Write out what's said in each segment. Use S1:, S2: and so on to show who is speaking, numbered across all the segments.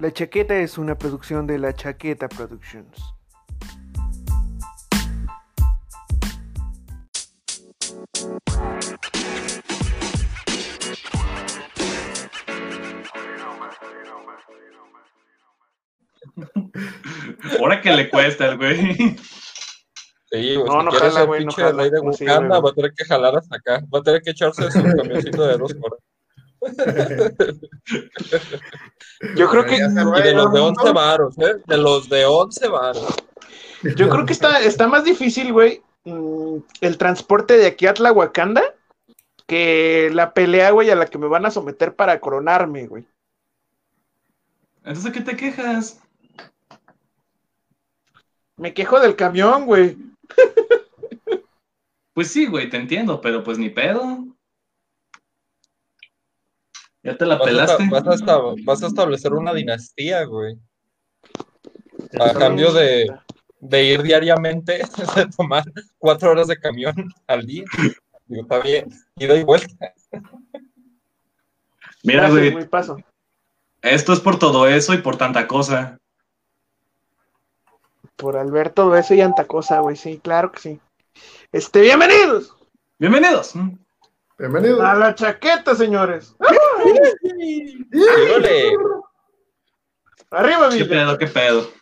S1: La Chaqueta es una producción de La Chaqueta Productions.
S2: Ahora que le cuesta el güey.
S3: Sí, güey,
S1: No,
S3: si
S1: no jala,
S3: ser
S1: güey, no
S3: pinche
S1: jala.
S3: de
S1: güey.
S3: va a tener que jalar hasta acá. Va a tener que echarse su camioncito de dos horas.
S1: Yo creo que
S3: Y de los de 11 varos, ¿eh? De los de 11 varos.
S1: Yo creo que está, está más difícil, güey, mm, el transporte de aquí a Tlahuacanda que la pelea, güey, a la que me van a someter para coronarme, güey.
S2: Entonces, ¿a qué te quejas?
S1: Me quejo del camión, güey.
S2: Pues sí, güey, te entiendo, pero pues ni pedo. Ya te la
S3: Vas a,
S2: pelaste.
S3: vas a esta- vas a establecer una dinastía, güey. A cambio de, de ir diariamente, de tomar cuatro horas de camión al día. Digo, está bien, ida y vuelta.
S2: Mira, güey, esto es por todo eso y por tanta cosa.
S1: Por al ver todo eso y tanta cosa, güey, sí, claro que sí. Este, bienvenidos
S2: Bienvenidos.
S4: Bienvenido.
S1: a la chaqueta, señores.
S3: Híjole,
S1: Arriba,
S2: ¿Qué
S1: Villa.
S2: pedo, qué pedo?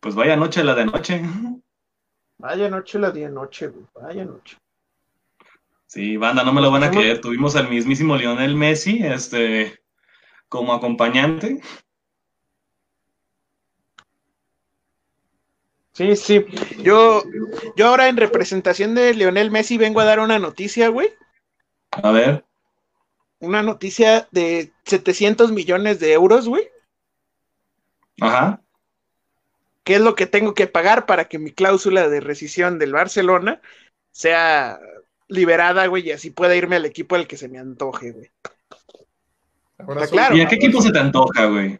S2: Pues vaya noche la de noche.
S1: Vaya noche la día noche, güey. Vaya noche.
S2: Sí, banda, no me lo van a creer. Tuvimos al mismísimo Lionel Messi, este, como acompañante.
S1: Sí, sí. Yo, yo ahora en representación de Lionel Messi vengo a dar una noticia, güey.
S2: A ver,
S1: Una noticia de 700 millones de euros, güey.
S2: ajá.
S1: ¿Qué es lo que tengo que pagar para que mi cláusula de rescisión del Barcelona sea liberada, güey, y así pueda irme al equipo al que se me antoje, güey? Claro.
S2: ¿Y a qué equipo se te antoja, güey?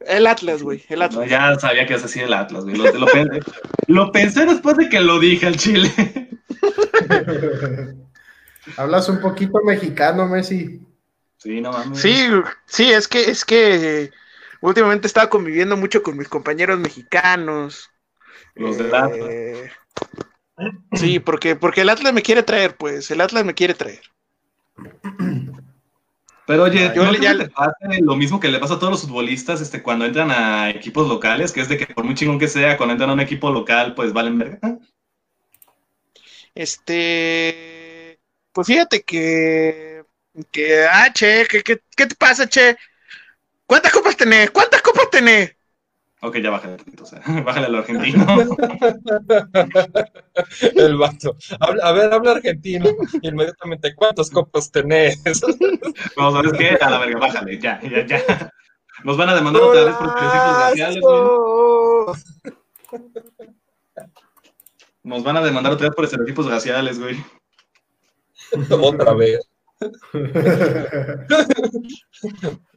S1: El Atlas, güey, el
S2: No,
S1: Atlas.
S2: ya sabía que ibas a decir el Atlas, güey. Lo, lo pensé, lo pensé después de que lo dije al Chile.
S4: Hablas un poquito mexicano, Messi.
S2: Sí, no mames.
S1: Sí, sí, es que, es que últimamente estaba conviviendo mucho con mis compañeros mexicanos.
S2: Los del Atlas.
S1: Eh, Sí, porque, porque el Atlas me quiere traer, pues, el Atlas me quiere traer.
S2: Pero oye,
S1: Yo
S2: ¿no
S1: le-
S2: crees
S1: ya
S2: pase lo mismo que le pasa a todos los futbolistas este, cuando entran a equipos locales? Que es de que por muy chingón que sea, cuando entran a un equipo local, pues valen verga.
S1: Este, pues fíjate que, que, ah, che, que, que- ¿qué te pasa, che? ¿Cuántas copas tenés? ¿Cuántas copas tenés?
S2: Ok, ya bájale sea, bájale a lo argentino.
S3: el vato. Habla- a ver, habla argentino. Inmediatamente, ¿cuántos copos tenés?
S2: No, ¿sabes qué? A la verga, bájale, ya, ya, ya. Nos van a demandar otra vez por estereotipos raciales, güey. Nos van a demandar otra vez por estereotipos raciales, güey.
S3: Otra vez.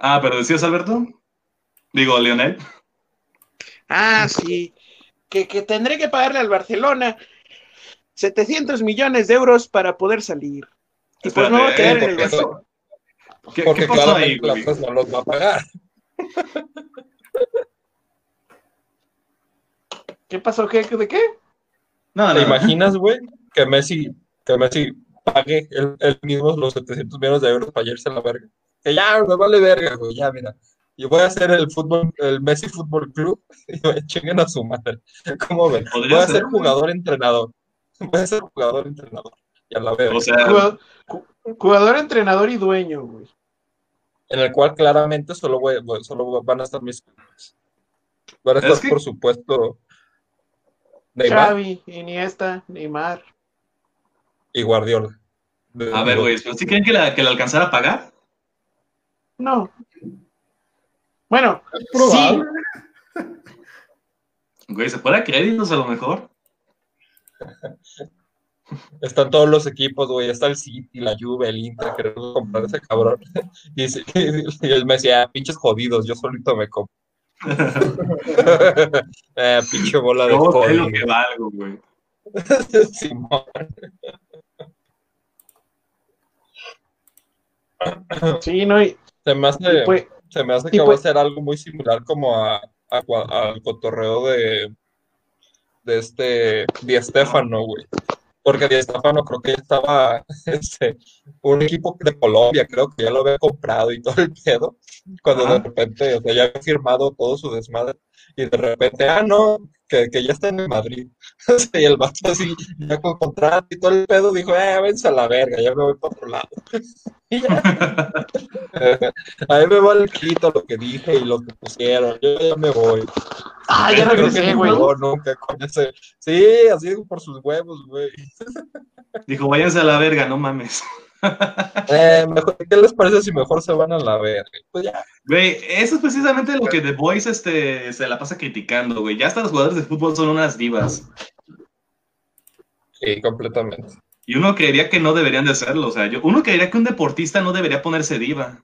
S2: Ah, pero decías, Alberto. Digo, Leonel.
S1: Ah, sí, que, que tendré que pagarle al Barcelona 700 millones de euros para poder salir. Y pues me voy a quedar en el Barcelona.
S2: ¿Qué,
S3: Porque
S2: qué pasó ahí,
S3: la no los va a pagar.
S1: ¿Qué pasó? ¿Qué? ¿De qué?
S2: No,
S3: ¿Te
S2: no,
S3: imaginas, güey, que Messi, que Messi pague él, él mismo los 700 millones de euros para irse a la verga? Que ya, me vale verga, güey, ya, mira. Yo voy a hacer el fútbol, el Messi Fútbol Club y me chinguen a su madre. ¿Cómo ven? Voy a
S2: ser,
S3: ser
S2: güey.
S3: jugador entrenador. Voy a ser jugador entrenador. Y a la verga.
S2: O sea,
S1: Jugador, ju- jugador, entrenador y dueño, güey.
S3: en el cual claramente solo, voy- voy- solo van a estar mis. Van a
S2: Es
S3: estar,
S2: que-
S3: por supuesto, Neymar
S1: Xavi, Iniesta, Neymar.
S3: Y Guardiola.
S2: a ver, güey, ¿pero sí creen que la, que la alcanzara a pagar?
S1: No. Bueno,
S4: probable.
S2: Güey, ¿se puede a créditos a lo mejor?
S3: Están todos los equipos, güey. Está el City, la Juve, el Inter, queremos comprar ese cabrón. Y, y él me decía, "Ah, pinches jodidos, yo solito me compro. Eh, pinche bola de
S2: sé lo que valgo, güey.
S3: Simón.
S1: sí, no, y,
S3: Se me hace,
S1: pues,
S3: Se me hace que va a ser algo muy similar como a, al cotorreo de, de este Di Stéfano, güey. Porque Di Stéfano creo que ya estaba este, un equipo de Colombia, creo que ya lo había comprado y todo el pedo. Cuando de repente, o sea, ya había firmado todo su desmadre. Y de repente, ah, no, que, que ya está en el Madrid. Y el vato así, ya con contrato y todo el pedo, dijo, eh, vence a la verga, ya me voy para otro lado. Y ya. A mí me vale el quito lo que dije y lo que pusieron. Yo ya me voy.
S1: Ah, ya regresé,
S3: no
S1: güey.
S3: jugó nunca con ese. Sí, así por sus huevos, güey.
S2: Dijo, váyanse a la verga, no mames.
S3: Eh, mejor, ¿qué les parece si mejor se van a la verga? Pues ya.
S2: Güey, eso es precisamente lo que The Voice este, se la pasa criticando, güey. Ya hasta los jugadores de fútbol son unas divas.
S3: Sí, completamente.
S2: Y uno creería que no deberían de serlo. O sea, yo, uno creería que un deportista no debería ponerse diva.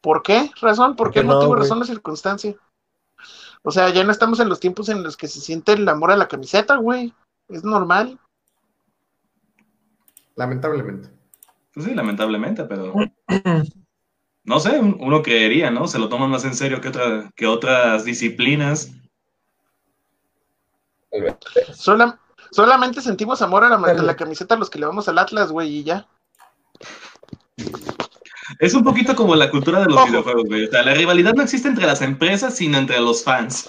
S1: ¿Por qué? ¿Razón? ¿Por qué
S3: ¿Por qué no,
S1: motivo,
S3: güey?
S1: razón o circunstancia? O sea, ya no estamos en los tiempos en los que se siente el amor a la camiseta, güey. Es normal.
S4: Lamentablemente.
S2: Pues sí, lamentablemente, pero. No sé, un- uno creería, ¿no? Se lo toman más en serio que, otra, que otras disciplinas.
S1: Sola- solamente sentimos amor a la, a la camiseta los que le vamos al Atlas, güey, y ya.
S2: Es un poquito como la cultura de los
S1: Ojo.
S2: videojuegos, güey. O sea, la rivalidad no existe entre las empresas, sino entre los fans.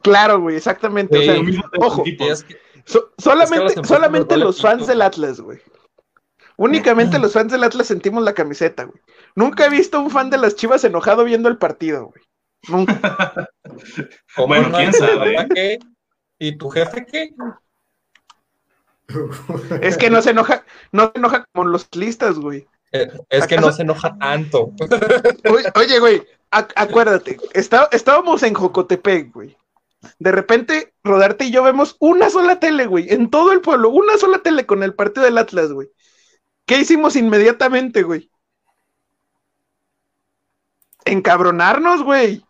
S1: Claro, güey, exactamente. o sea, ojo.
S2: equipos.
S3: Y es que-
S1: so- solamente
S3: Es que a
S1: solamente los fans del Atlas, güey. Únicamente los fans del Atlas sentimos la camiseta, güey. Nunca he visto un fan de las Chivas enojado viendo el partido, güey. Nunca.
S3: ¿cómo
S2: Bueno,
S3: no?
S2: quién
S3: ¿Tu
S2: sabe.
S3: qué? ¿Y tu jefe qué?
S1: Es que no se enoja, no se enoja como los listas, güey.
S3: Eh, Es que no
S1: ¿Acaso-
S3: se enoja tanto.
S1: Oye, oye, güey, ac- acuérdate, está- estábamos en Jocotepec, güey. De repente, Rodarte y yo vemos una sola tele, güey, en todo el pueblo, una sola tele con el partido del Atlas, güey. ¿Qué hicimos inmediatamente, güey? Encabronarnos, güey.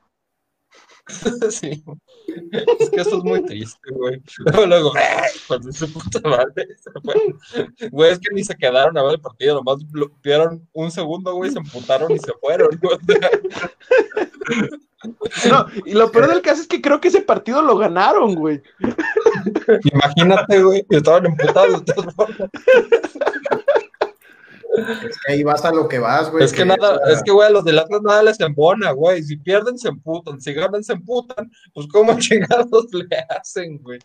S3: Sí. Es que eso es muy triste, güey. Luego, luego, cuando su puta madre. Güey, es que ni se quedaron a ver el partido, nomás vieron un segundo, güey, se emputaron y se fueron.
S1: No, y lo peor del caso es que creo que ese partido lo ganaron, güey.
S3: imagínate, güey, que estaban emputados. de todas formas.
S4: Es que ahí vas a lo que vas, güey.
S3: Es que nada, es que, güey, a los del Atlas nada les embona, güey. Si pierden, se emputan. Si ganan, se emputan. Pues, ¿cómo chingados le hacen, güey?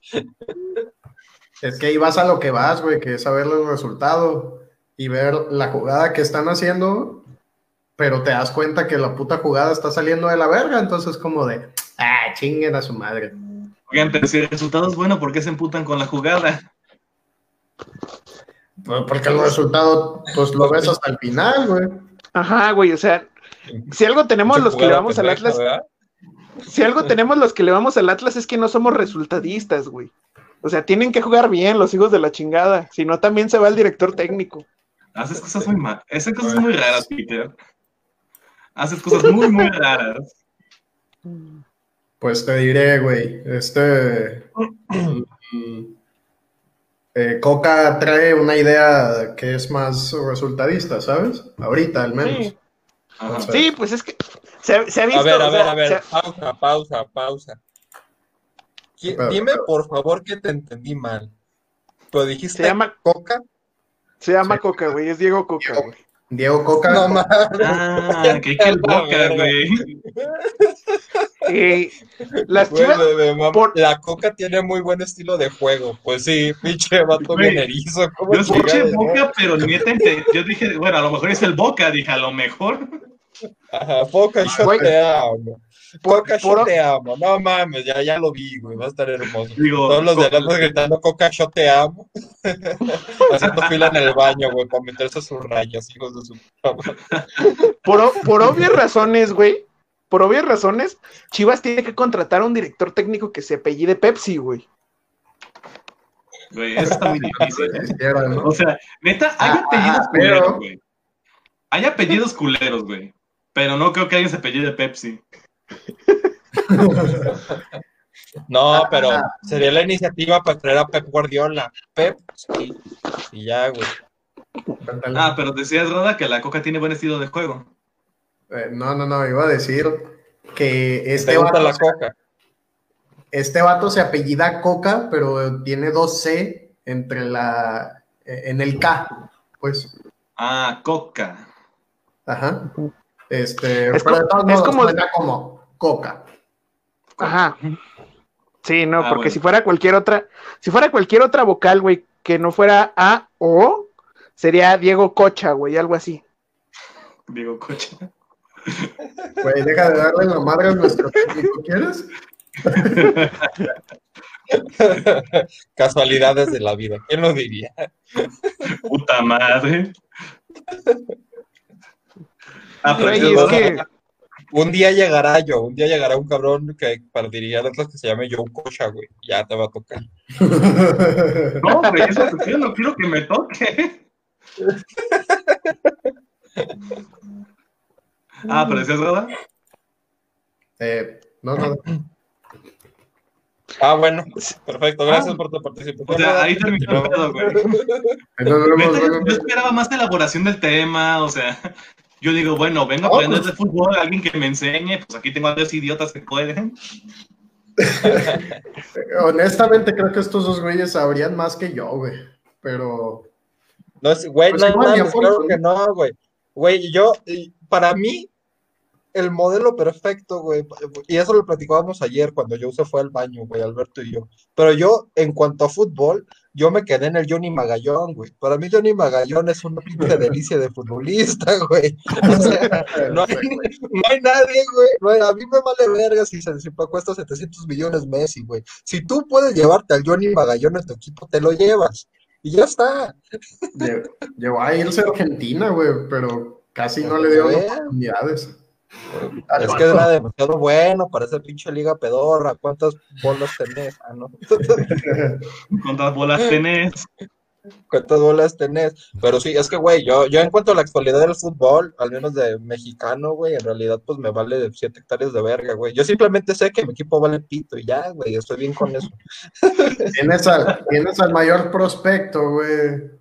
S4: Es que ahí vas a lo que vas, güey, que es saber el resultado y ver la jugada que están haciendo, pero te das cuenta que la puta jugada está saliendo de la verga, entonces como de, ah, chinguen a su madre.
S2: Oigan, pero si el resultado es bueno, ¿por qué se emputan con la jugada?
S4: Porque el resultado, pues lo ves hasta el final, güey.
S1: Ajá, güey, o sea, si algo tenemos los que le vamos al Atlas,
S3: ¿verdad?
S1: si algo tenemos los que le vamos al Atlas es que no somos resultadistas, güey. O sea, tienen que jugar bien los hijos de la chingada, si no también se va el director técnico.
S2: Haces cosas muy mal. Haces cosas muy raras, Peter. Haces cosas muy, muy raras.
S4: Pues te diré, güey, este... eh, Coca trae una idea que es más resultadista, ¿sabes? Ahorita, al menos.
S1: Sí. Pues es que se, se ha visto.
S3: A ver, a
S1: o
S3: ver,
S1: sea,
S3: a ver,
S1: se-
S3: pausa, pausa, pausa. Dime, por favor, que te entendí mal. Pero dijiste
S1: Se llama-
S3: Coca.
S1: se llama
S4: Sí.
S1: Coca, güey, es Diego Coca, güey.
S4: Diego Coca.
S3: No mames.
S2: Ah, que el boca, güey.
S1: Eh, las chivas, por-
S3: La Coca tiene muy buen estilo de juego. Pues sí, pinche vato bien erizo. ¿Cómo
S2: Yo escuché boca, pero neta, ente- yo dije, bueno, a lo mejor es el boca, dije, a lo mejor.
S3: Ajá, Coca, yo
S1: Güey.
S3: te amo.
S1: Por-
S3: Coca, yo
S1: por-
S3: te amo. No mames, ya, ya lo vi, güey. Va a estar hermoso.
S2: Digo,
S3: Todos los de
S2: co-
S3: Atlas gritando Coca, yo te amo. Haciendo fila en el baño, güey, para meterse sus rayas, hijos de su
S1: por, por obvias razones, güey, por obvias razones, Chivas tiene que contratar a un director técnico que se apellide Pepsi, güey.
S2: Güey, eso está muy difícil. ¿eh? O sea, neta, hay
S4: Ah,
S2: apellidos
S4: pero-
S2: culeros, güey. Hay apellidos culeros, güey. Pero no creo que alguien se apellide Pepsi.
S3: No, pero sería la iniciativa para traer a Pep Guardiola. Pep, sí. Y ya, güey.
S2: Ah, pero decías, Roda, que la Coca tiene buen estilo de juego.
S4: Eh, no, no, no, iba a decir que este
S3: ¿Te gusta
S4: vato,
S3: la coca?
S4: este vato se apellida Coca, pero tiene dos C entre la, eh, en el K, pues.
S2: Ah, coca.
S4: Ajá. Este,
S1: Es
S4: pero de
S1: es como-
S4: suena como Coca.
S1: Ajá. Sí, no,
S2: Ah,
S1: porque
S2: bueno.
S1: si fuera cualquier otra, si fuera cualquier otra vocal, güey, que no fuera A o sería Diego Cocha, güey, algo así.
S2: Digo, coche.
S4: Güey, deja de darle la madre a nuestro técnico, ¿quieres?
S3: Casualidades de la vida. ¿Quién lo diría?
S2: Puta madre. Ah, pero
S1: Güey,
S2: sí,
S1: es
S2: ¿verdad?
S1: que,
S3: Un día llegará yo, un día llegará un cabrón que partiría de otras que se llame Joe Cocha, güey. Ya te va a tocar.
S2: No, güey, eso yo no quiero que me toque. Ah, pero decías, ¿verdad?
S4: Eh, no, no,
S3: Ah, bueno, perfecto. Gracias
S1: Ah.
S3: por tu participación.
S2: O sea, ahí terminó el pedo, güey.
S4: no, no, no, no,
S2: yo,
S4: no,
S2: yo esperaba más elaboración del tema, o sea, yo digo, bueno, vengo a
S4: No,
S2: aprender
S4: pues-
S2: de fútbol, alguien que me enseñe, pues aquí tengo a dos idiotas que pueden.
S4: Honestamente, creo que estos dos güeyes sabrían más que yo, güey. Pero.
S3: No es, güey,
S4: Pues
S3: no,
S4: fue,
S3: claro
S4: güey.
S3: que no, güey. Güey, yo, para mí, el modelo perfecto, güey, y eso lo platicábamos ayer cuando yo se fue al baño, güey, Alberto y yo. Pero yo, en cuanto a fútbol, yo me quedé en el Johnny Magallón, güey. Para mí, Johnny Magallón es una pinche delicia de futbolista, güey. O sea, no hay, no hay nadie, güey. no hay- a mí me vale verga si, se- si cuesta 700 millones Messi, güey. Si tú puedes llevarte al Johnny Magallón en tu equipo, te lo llevas. Y ya está.
S4: lle- Llegó a irse a Argentina, güey, pero casi no le dio oportunidades.
S3: Es que era demasiado bueno para esa pinche liga pedorra. ¿Cuántas bolas tenés? Ah, no.
S2: ¿Cuántas bolas tenés?
S3: ¿Cuántas bolas tenés? Pero sí, es que, güey, yo, yo en cuanto a la actualidad del fútbol, al menos de mexicano, güey, en realidad, pues me vale de 7 hectáreas de verga, güey. Yo simplemente sé que mi equipo vale pito y ya, güey, estoy bien con eso.
S4: Tienes al, tienes al mayor prospecto, güey,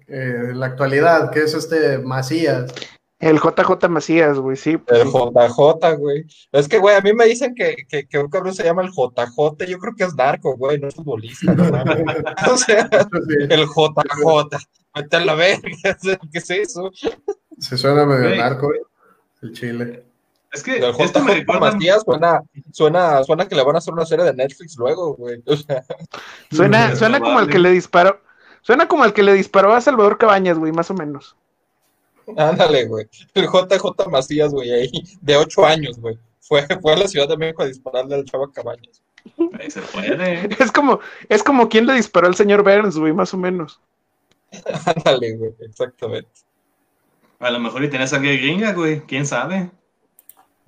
S4: eh, en la actualidad, que es este Macías.
S1: El JJ Macías, güey, sí. pues
S3: El. JJ, güey. Es que, güey, a mí me dicen que, que, que un cabrón se llama el JJ. Yo creo que es narco, güey, no es futbolista. No, o sea, el JJ. Vete a la verga. ¿Qué es eso?
S4: se suena medio
S2: Güey.
S4: narco, güey, el chile.
S2: Es que
S3: El
S2: esto me
S3: JJ
S2: recuerda...
S3: Macías suena, suena, suena que le van a hacer una serie de Netflix luego, güey. O sea,
S1: Suena, suena como al
S2: probable.
S1: que le disparó, suena como al que le disparó a Salvador Cabañas, güey, más o menos.
S3: Ándale, güey. El JJ Macías, güey, ahí, de ocho años, güey. Fue, fue a la Ciudad de México a dispararle al Chava Cabañas.
S2: Ahí se puede.
S1: Es como, es como quien le disparó al señor Burns, güey, más o menos.
S3: Ándale, güey, exactamente.
S2: A lo mejor y tenés sangre gringa, güey. ¿Quién sabe?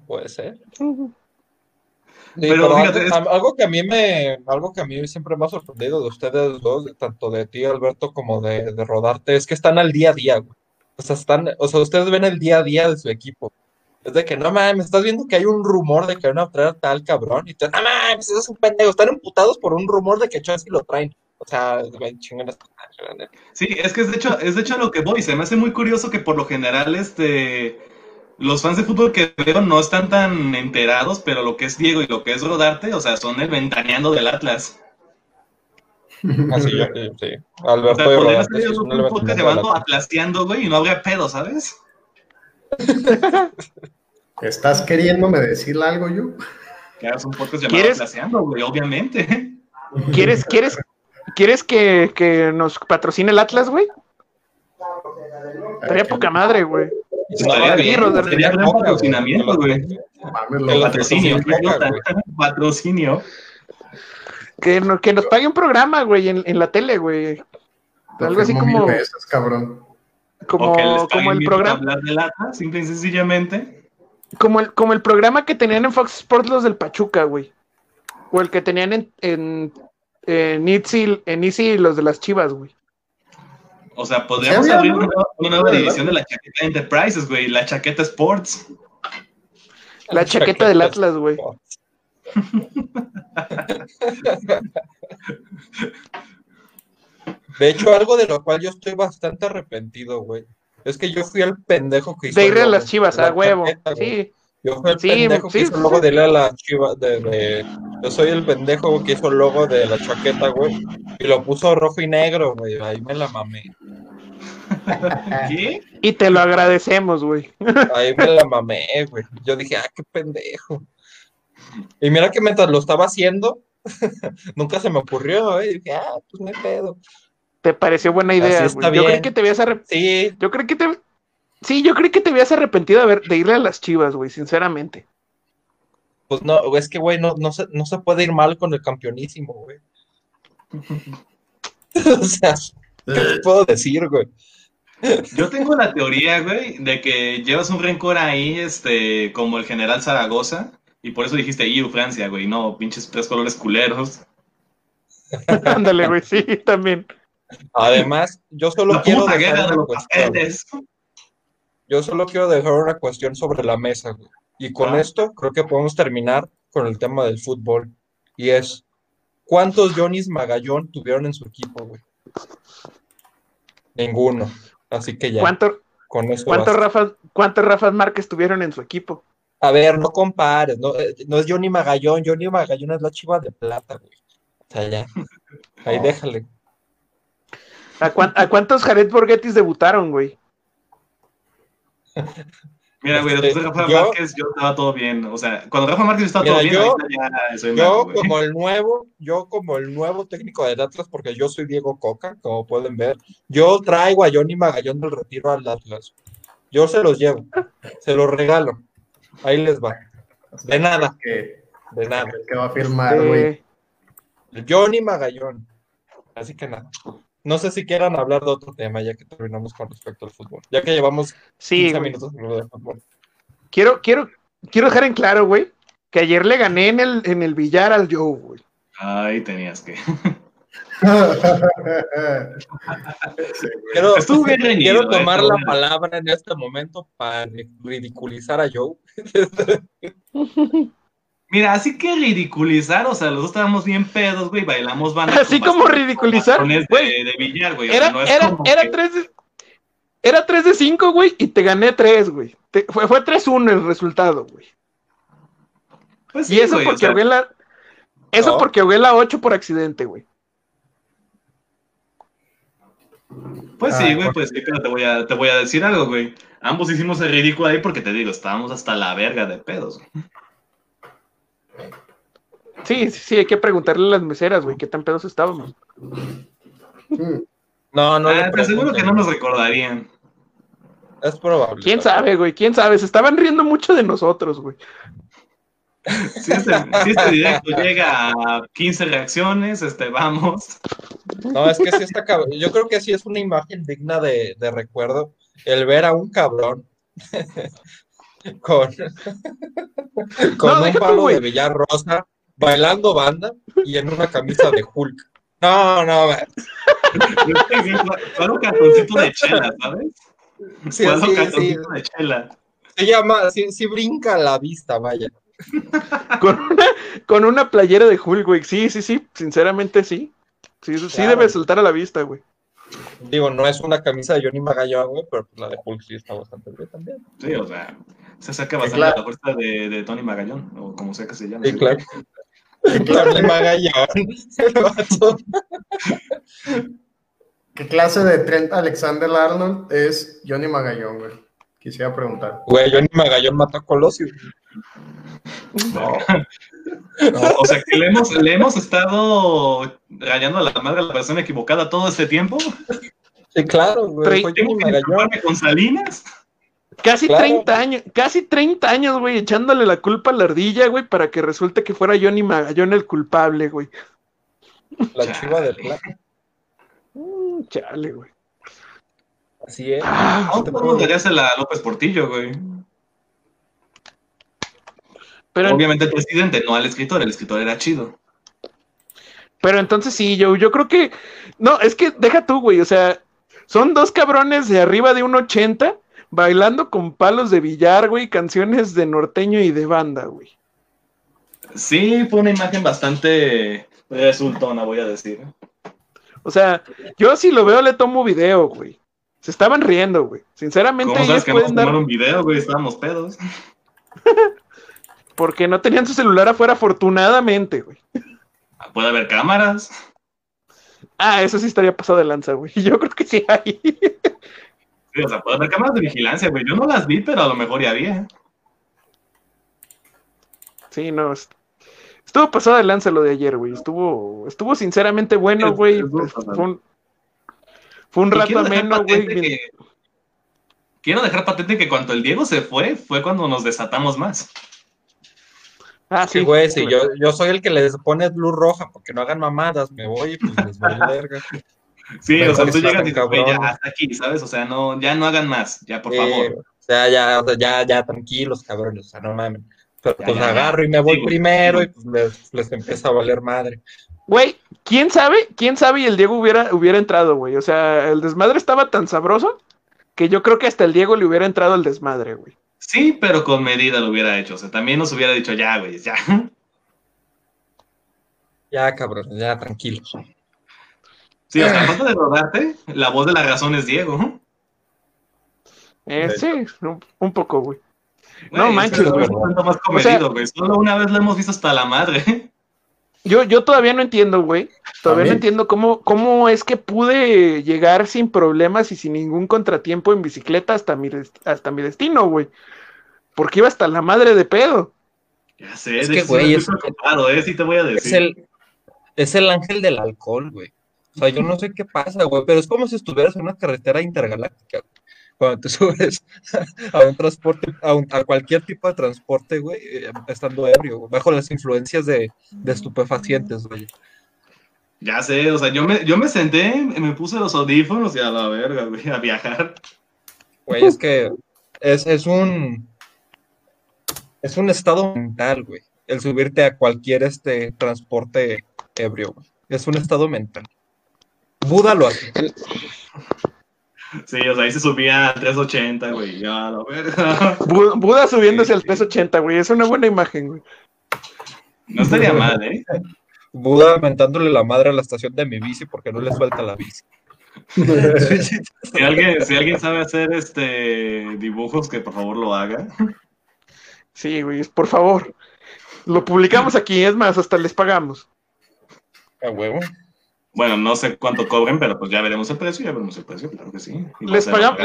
S3: Puede ser. Sí,
S2: Pero
S3: pero
S2: fíjate,
S3: antes-
S2: es-
S3: a- algo que a mí me, algo que a mí siempre me ha sorprendido de ustedes dos, tanto de ti, Alberto, como de, de Rodarte, es que están al día a día, güey. O sea, están, o sea, ustedes ven el día a día de su equipo. Es de que no mames, estás viendo que hay un rumor de que van a traer tal cabrón, y tú, no mames, eso es un pendejo, están emputados por un rumor de que Chelsea lo traen. O sea, chingan.
S2: Sí, es que es de hecho, es de hecho lo que voy. Se me hace muy curioso que por lo general, este, los fans de fútbol que veo no están tan enterados, pero lo que es Diego y lo que es Rodarte, o sea, son el ventaneando del Atlas.
S3: Así yo, sí, sí.
S2: O
S3: Alberto
S2: sea, hacer
S3: son
S2: un
S3: el
S2: podcast
S3: la-
S2: Atlaseando, güey, y no habría pedo, ¿sabes?
S4: ¿Estás queriéndome decir algo, yo?
S2: Que hagas un podcast llamado
S1: ¿Quieres?
S2: Atlaseando, güey, obviamente.
S1: ¿Quieres, quieres, quieres que, que nos patrocine el Atlas, güey? Estaría poca madre, güey.
S2: Estaría bien, sería gran patrocinamiento, güey.
S3: El
S2: Patrocinio,
S3: patrocinio.
S1: Que, no- que nos pague un programa, güey, en, en la tele, güey. Algo así como,
S4: veces, cabrón.
S1: como, el programa,
S2: hablar del Atlas, simple y sencillamente.
S1: como el, como el programa que tenían en Fox Sports los del Pachuca, güey. O el que tenían en, en, en Itzy, en Easy los de las Chivas, güey.
S2: O sea, podríamos
S4: había,
S2: abrir
S4: ¿no?
S2: una, nueva- una nueva
S4: ¿Verdad?
S2: división de la chaqueta Enterprises, güey, la chaqueta Sports.
S1: La chaqueta del Atlas, güey.
S3: De hecho, algo de lo cual yo estoy bastante arrepentido, güey. Es que yo fui el pendejo que hizo
S1: De ir a
S3: el
S1: las
S3: logo,
S1: Chivas,
S3: la
S1: a huevo. Sí.
S3: Yo fui el
S1: Sí,
S3: pendejo
S1: sí,
S3: que hizo el logo de la chiva de, de- Yo soy el pendejo que hizo el logo de la chaqueta, güey. Y lo puso rojo y negro, güey. Ahí me la mamé.
S2: ¿Qué?
S1: Y te lo agradecemos, güey.
S3: Ahí me la mamé, güey. Yo dije, ah, qué pendejo. Y mira que mientras lo estaba haciendo, nunca se me ocurrió, güey. Dije, ah, pues no hay pedo.
S1: Te pareció buena idea,
S3: Así está
S1: güey. Yo creí
S3: bien.
S1: que te habías arrep-
S3: Sí,
S1: Yo creí que te. Sí, yo creí que te habías arrepentido de, de irle a las chivas, güey, sinceramente.
S3: pues no, es que, güey, no, no, se, no se puede ir mal con el campeonísimo, güey. o sea, ¿qué te puedo decir, güey?
S2: Yo tengo la teoría, güey, de que llevas un rencor ahí, este, como el general Zaragoza, y por eso dijiste IU Francia, güey, no, pinches tres colores culeros.
S1: Ándale, güey, sí, también.
S3: Además, yo solo
S2: La
S3: quiero dejar
S2: de
S3: una cuestión. Yo solo quiero dejar una cuestión sobre la mesa, güey. Y con
S2: Ah.
S3: esto creo que podemos terminar con el tema del fútbol. Y es, ¿cuántos Johnny's Magallón tuvieron en su equipo, güey? Ninguno. Así que ya,
S1: ¿Cuánto-
S3: con eso
S1: ¿Cuántos. Rafas, ¿Cuántos Rafas Márquez tuvieron en su equipo?
S3: A ver, no compares, no, eh, no es Johnny Magallón, Johnny Magallón es la chiva de plata, güey. O sea, ya. Ahí déjale.
S1: ¿A, cuán- a cuántos Jared Borghettis debutaron, güey?
S2: Mira, güey,
S3: Este,
S2: después de Rafa
S3: yo-
S2: Márquez yo estaba todo bien. O sea, cuando Rafa Márquez estaba
S3: Mira,
S2: todo bien,
S3: yo-
S2: ahorita ya soy
S3: Yo como el nuevo, yo como el nuevo técnico del Atlas, porque yo soy Diego Coca, como pueden ver, yo traigo a Johnny Magallón del retiro al Atlas. Yo se los llevo, se los regalo. Ahí les va. De nada,
S4: Que,
S3: de nada.
S4: que va a firmar, güey.
S1: Eh,
S3: Johnny Magallón. Así que nada. No sé si quieran hablar de otro tema, ya que terminamos con respecto al fútbol. Ya que llevamos
S1: sí,
S3: 15
S1: güey.
S3: minutos hablando de fútbol.
S1: Quiero, quiero, quiero dejar en claro, güey, que ayer le gané en el, en el billar al Joe, güey.
S2: Ahí tenías que.
S3: Quiero,
S2: Estuvo bien reñido,
S3: quiero
S2: eh,
S3: tomar
S2: estuvo
S3: la palabra en este momento para ridiculizar a Joe.
S2: Mira, así que ridiculizar, o sea, los dos estábamos bien pedos, güey, bailamos banda.
S1: Así como
S2: bastones-
S1: ridiculizar,
S2: con bastones
S1: güey.
S2: De, de billar, güey. o sea,
S1: Era,
S2: no es
S1: era,
S2: como
S1: era
S2: que-
S1: 3 de, era 3 de 5, güey, y te gané 3, güey. Te- Fue, fue 3-1 el resultado, güey.
S2: Pues
S1: Y
S2: sí,
S1: eso
S2: güey, o
S1: porque
S2: sea,
S1: ahogué la. Eso
S3: No.
S1: porque ahogué la 8 por accidente, güey.
S2: Pues
S4: Ah,
S2: sí, güey, pues sí, pero te voy, a, te voy a decir algo, güey. Ambos hicimos el ridículo ahí porque te digo, estábamos hasta la verga de pedos. güey.
S1: Sí, sí, sí, hay que preguntarle a las meseras, güey, qué tan pedos estábamos.
S3: No, no.
S2: Ah, te aseguro que no nos recordarían.
S3: Es probable.
S1: ¿Quién sabe, güey? ¿Quién sabe? Se estaban riendo mucho de nosotros, güey.
S2: Si este, si este directo llega a 15 reacciones, este, vamos.
S3: No, es que sí está cabrón. Yo creo que sí es una imagen digna de, de recuerdo el ver a un cabrón con, con
S1: No,
S3: un
S1: tú,
S3: palo de Villar Rosa bailando banda y en una camisa de Hulk. No, no, man.
S2: Fue un cartoncito de chela, ¿sabes?
S3: Sí,
S2: Fue un
S3: sí, sí.
S2: cartoncito de chela.
S3: Se llama, sí, sí brinca a la vista, vaya.
S1: Con una, con una playera de Hulk, güey. Sí, sí, sí, sinceramente sí. Sí, sí
S3: Claro.
S1: debe soltar a la vista, güey.
S3: Digo, no es una camisa de Johnny Magallón, güey, pero pues la de Hulk sí está bastante bien también.
S2: Sí, o sea, se acerca bastante
S4: claro.
S2: a la fuerza de, de Tony Magallón, o como sea que se llame.
S3: Sí, claro. Johnny Magallón. el vato.
S4: ¿Qué clase de Trent Alexander Arnold es Johnny Magallón, güey? Quisiera preguntar.
S3: Güey, Johnny Magallón mató a Colosio.
S2: No, o sea, que le hemos, le hemos estado rayando a la madre a la persona equivocada todo este tiempo.
S3: Sí, claro, güey.
S2: Tengo que disculparme con Salinas.
S1: Casi
S3: Claro.
S1: 30 años, casi 30 años, güey, echándole la culpa a la ardilla, güey, para que resulte que fuera Johnny Magallón el culpable, güey.
S3: La chiva del plata.
S1: Mm, chale, güey.
S3: Así es.
S1: Ah,
S2: No, podemos daríasela a López Portillo, güey.
S1: Pero,
S2: Obviamente el presidente, no al escritor, el escritor era chido.
S1: pero entonces sí, yo, yo creo que. No, es que deja tú, güey. O sea, son dos cabrones de arriba de un 80 bailando con palos de billar, güey, canciones de norteño y de banda, güey.
S2: Sí, fue una imagen bastante resultona, voy a decir.
S1: O sea, yo si lo veo le tomo video, güey. Se estaban riendo, güey. Sinceramente,
S2: ¿Cómo
S1: ellos
S2: sabes que vamos a
S1: pueden dar.
S2: tomar un video, güey? Estábamos pedos.
S1: Porque no tenían su celular afuera, afortunadamente, güey.
S2: Puede haber cámaras.
S1: Ah, eso sí estaría pasado de lanza, güey. Yo creo que sí hay.
S2: Sí, o sea, puede haber cámaras de vigilancia, güey. Yo no las vi, pero a lo mejor ya había.
S1: Sí, no. est- Estuvo pasado de lanza lo de ayer, güey. Estuvo, estuvo sinceramente bueno,
S2: Sí,
S1: güey. Fue un, fue un
S2: Y
S1: rato ameno, güey.
S2: que- Quiero dejar patente que cuando el Diego se fue, fue cuando nos desatamos más.
S1: Ah,
S3: Sí, güey, sí, yo, yo soy el que les pone luz roja porque no hagan mamadas, me voy y pues les vale verga.
S2: Sí,
S3: Mejor
S2: o sea,
S3: que
S2: tú llegas y dices, ya hasta aquí, ¿sabes? O sea, no, ya no hagan más, ya, por
S3: Eh,
S2: favor.
S3: o sea, ya, o sea, ya, ya, tranquilos, cabrones, o sea, no mames. Pero
S2: Ya,
S3: pues
S2: ya, ya.
S3: agarro y me voy
S2: Sí,
S3: primero y pues les, les empieza a valer madre.
S1: Güey, ¿quién sabe? ¿Quién sabe y el Diego hubiera, hubiera entrado, güey? O sea, el desmadre estaba tan sabroso que yo creo que hasta el Diego le hubiera entrado el desmadre, güey.
S2: Sí, pero con medida lo hubiera hecho. O sea, también nos hubiera dicho, ya, güey, ya.
S3: Ya, cabrones, ya, tranquilos.
S2: Sí, o sea, falta de rodarte, la voz de la razón es Diego.
S1: Eh, sí, un, un poco, güey.
S2: Güey,
S1: No
S2: es
S1: manches,
S3: güey.
S2: más comedido. Solo una vez lo hemos visto hasta la madre.
S1: Yo, yo todavía no entiendo, güey. Todavía no entiendo cómo, cómo es que pude llegar sin problemas y sin ningún contratiempo en bicicleta hasta mi, hasta mi destino, güey. Porque iba hasta la madre de pedo.
S2: Ya sé,
S3: Es
S2: de
S3: que, güey, es-
S2: preocupado, ¿eh? Sí te voy a
S3: Es
S2: decir.
S3: el, es el ángel del alcohol, güey. O sea, yo no sé qué pasa, güey, pero es como si estuvieras en una carretera intergaláctica. güey. Cuando te subes a un transporte, a, un- a cualquier tipo de transporte, güey, eh, estando ebrio, güey, bajo las influencias de, de estupefacientes, güey.
S2: Ya sé, o sea, yo me, yo me senté, me puse los audífonos y a la verga, güey, a viajar.
S3: Güey, es que es, es un es un estado mental, güey. El subirte a cualquier este transporte ebrio, güey. Es un estado mental. Buda lo hace.
S2: Sí, o sea, ahí se subía a 380, güey, ya la verga.
S1: Bu- Buda subiéndose
S2: Sí,
S1: al
S2: sí.
S1: peso 80, güey. Es una buena imagen, güey.
S2: No estaría mal, ¿eh?
S3: Buda mentándole la madre a la estación de mi bici porque no le suelta la bici.
S2: Si alguien, si alguien sabe hacer este dibujos, que por favor lo haga.
S1: Sí, güey, por favor. Lo publicamos aquí, es más, hasta les pagamos.
S3: A huevo.
S2: Bueno, no sé cuánto cobren, pero pues ya veremos el precio, ya veremos el precio, claro que sí. A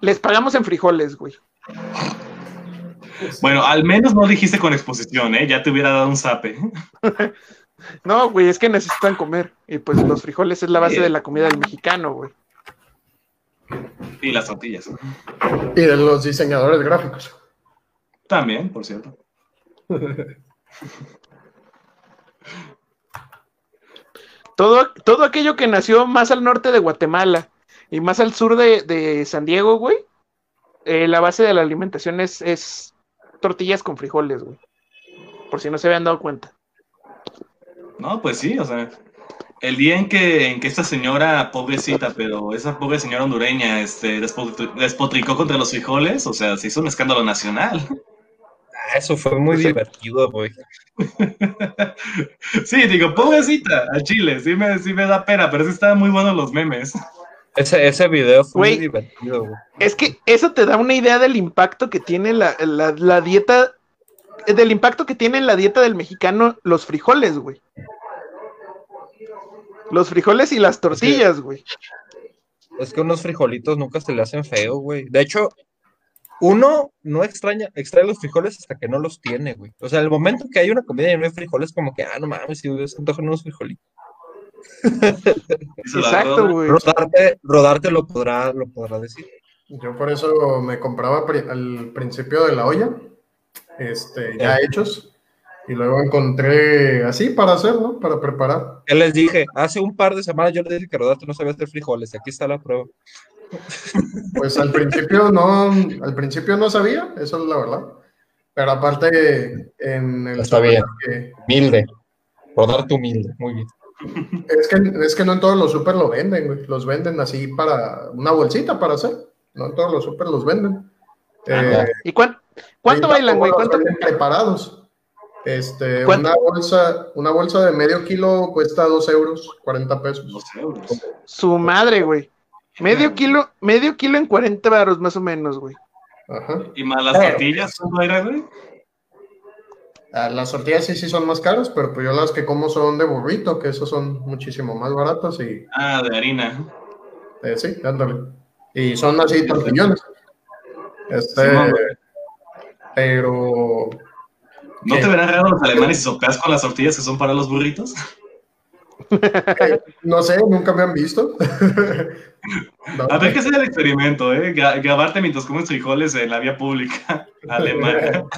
S1: Les, pagamos en frijoles, güey.
S2: Bueno, al menos no dijiste con exposición, ¿eh? Ya te hubiera dado un zape.
S1: No, güey, es que necesitan comer. Y pues los frijoles es la base
S2: Sí.
S1: de la comida del mexicano, güey.
S2: Y las tortillas.
S4: Y de los diseñadores gráficos.
S2: También, por cierto.
S1: Todo, todo aquello que nació más al norte de Guatemala y más al sur de, de San Diego, güey, eh, la base de la alimentación es, es tortillas con frijoles, güey. Por si no se habían dado cuenta.
S2: No, pues sí, o sea, el día en que, en que esta señora, pobrecita, pero esa pobre señora hondureña, este, despotri- despotricó contra los frijoles, o sea, se hizo un escándalo nacional.
S3: Ah, Eso fue muy divertido, güey.
S2: Sí, digo, pobrecita, a Chile, sí me, sí me da pena, pero sí estaban muy buenos los memes.
S3: Ese, ese video fue muy divertido, güey.
S1: Es que eso te da una idea del impacto que tiene la, la- la dieta, del impacto que tiene en la dieta del mexicano los frijoles, güey. Los frijoles y las tortillas, güey.
S3: Es que unos frijolitos nunca se le hacen feo, güey. De hecho, uno no extraña, extrae los frijoles hasta que no los tiene, güey. O sea, el momento que hay una comida y no hay frijoles, como que, ah, no mames, si hubiese antojan unos frijolitos.
S1: Exacto, güey.
S3: Rodarte, rodarte lo podrá, lo podrá decir.
S4: Yo por eso me compraba pri- al principio de la olla, este, ya
S3: Eh.
S4: hechos, y luego encontré así para hacerlo, para preparar.
S3: Ya les dije, hace un par de semanas yo les dije que Rodarte no sabía hacer frijoles, y aquí está la prueba.
S4: Pues al principio no, al principio no sabía, eso es la verdad. Pero aparte, en el
S3: Está bien.
S4: que-
S3: Humilde. Rodarte humilde, muy bien.
S4: es que es que no en todos los super lo venden, güey. Los venden así para una bolsita para hacer. No en todos los super los venden.
S2: Ah,
S4: Eh,
S1: ¿Y cuán- cuánto bailan, güey? ¿Cuánto?
S4: venden preparados. Este,
S1: ¿Cuánto?
S4: una bolsa, una bolsa de medio kilo cuesta dos euros, 40 pesos.
S2: Dos euros.
S1: Su madre, güey. Medio kilo, medio kilo en 40 baros, más o menos, güey.
S4: Ajá.
S2: Y más las tortillas, ¿cuánto era, güey?
S4: Ah, Las tortillas sí, sí son más caras, pero pues yo las que como son de burrito, que esos son muchísimo más baratas y
S2: Ah, de harina.
S4: eh, sí, ándale. Y son así tortillones. Este,
S2: Sí,
S4: pero
S2: ¿No
S4: ¿Qué?
S2: te verán raro los alemanes si sopeas con las tortillas que son para los burritos?
S4: No sé, nunca me han visto. No,
S2: A ver que sea el experimento, ¿eh? Gra- grabarte mientras comes frijoles en la vía pública alemana.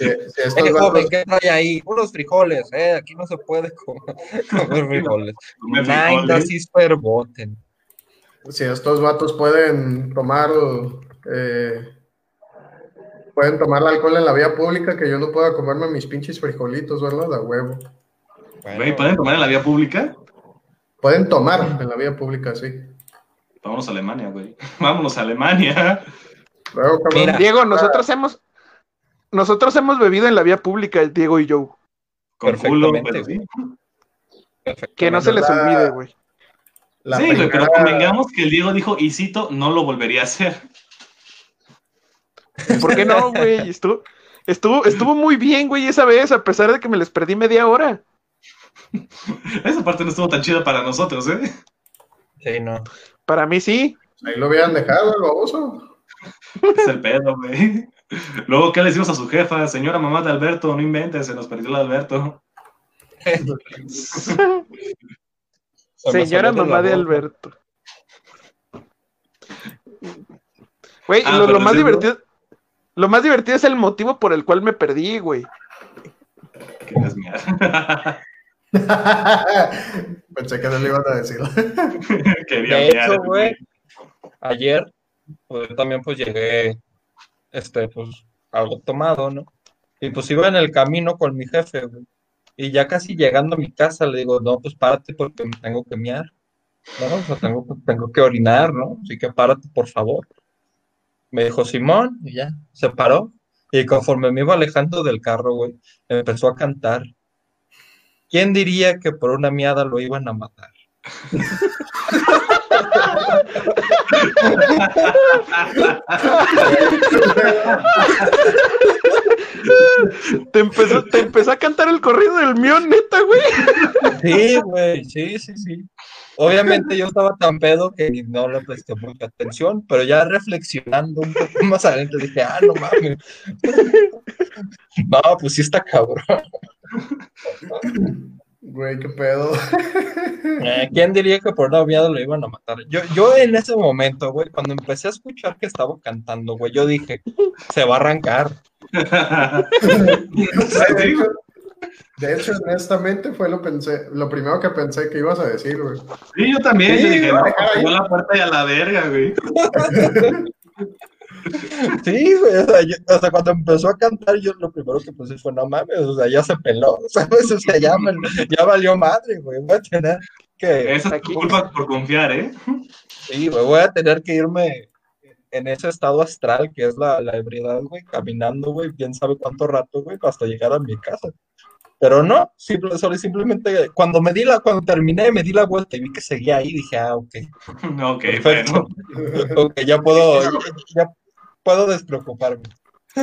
S3: Eh,
S4: vatos-
S3: joven, ¿qué trae ahí? Unos frijoles, eh, aquí no se puede comer, comer frijoles. Das ist verboten.
S4: si estos vatos pueden tomar eh, pueden tomar el alcohol en la vía pública, que yo no pueda comerme mis pinches frijolitos, ¿verdad? A huevo.
S2: Güey, ¿pueden tomar en la vía pública?
S4: Pueden tomar en la vía pública, sí.
S2: Vámonos a Alemania, güey. Vámonos a Alemania.
S4: Luego, cabrón,
S3: Mira.
S1: Diego, nosotros hemos, nosotros hemos bebido en la vía pública, Diego y yo.
S2: Con culo,
S3: Perfectamente,
S2: pero sí.
S1: Que no se les
S4: La-
S1: olvide, güey.
S4: la
S2: sí, güey, pero convengamos que el Diego dijo, y cito, no lo volvería a hacer.
S1: ¿Por qué no, güey? Estuvo, estuvo, estuvo muy bien, güey, esa vez, a pesar de que me les perdí media hora.
S2: Esa parte no estuvo tan chida para nosotros, ¿eh?
S3: Sí, no.
S1: Para mí sí.
S4: Ahí lo hubieran dejado, el baboso.
S2: Es el pedo, güey. Luego, ¿qué le decimos a su jefa? Señora mamá de Alberto, no inventes, se nos perdió el Alberto.
S1: Señora mamá de. Alberto. Güey,
S2: Ah,
S1: lo, más divertido, lo más divertido es el motivo por el cual me perdí, güey.
S2: Querías miar.
S4: Pensé que no le iban a decir.
S2: Quería
S3: De hecho, güey, ayer, pues también pues llegué, este, pues, algo tomado, ¿no? Y pues iba en el camino con mi jefe, güey. Y ya casi llegando a mi casa le digo, no, pues párate porque me tengo que miar, ¿no? O sea, tengo, tengo que orinar, ¿no? Así que párate, por favor. Me dijo Simón, y ya, se paró. Y conforme me iba alejando del carro, güey, empezó a cantar. ¿Quién diría que por una miada lo iban a matar?
S1: Te empezó, te empezó a cantar el corrido del mío, neta, güey.
S3: Sí, güey, sí, sí, sí. Obviamente yo estaba tan pedo que no le presté mucha atención, pero ya reflexionando un poco más adelante dije, ah, no mames. No, pues sí está cabrón.
S4: Güey, qué pedo.
S3: Eh, ¿Quién diría que por una miada lo iban a matar? Yo, yo en ese momento, güey, cuando empecé a escuchar que estaba cantando, güey, yo dije, se va a arrancar.
S4: De hecho, de hecho, honestamente, fue lo, pensé, lo primero que pensé que ibas a decir, güey.
S2: Sí, yo también. yo dije,
S4: va a
S2: no,
S4: dejar ahí.
S2: yo la puerta y a la verga, güey.
S3: Sí, güey, o sea, yo- o sea, cuando empezó a cantar, yo lo primero que pensé fue, no mames, o sea, ya se peló, ¿sabes? O sea, ya, me- ya valió madre, güey, voy a tener que,
S2: Esa es tu culpa por confiar, ¿eh?
S3: sí, güey, voy a tener que irme en ese estado astral que es la, la ebriedad, güey, caminando, güey, quién sabe cuánto rato, güey, hasta llegar a mi casa. Pero no, simple, solo y simplemente, cuando me di la, cuando terminé, me di la vuelta y vi que seguía ahí, dije, ah, ok,
S2: Ok,
S3: perfecto,
S2: bueno.
S3: ok, ya puedo, ya, ya puedo despreocuparme.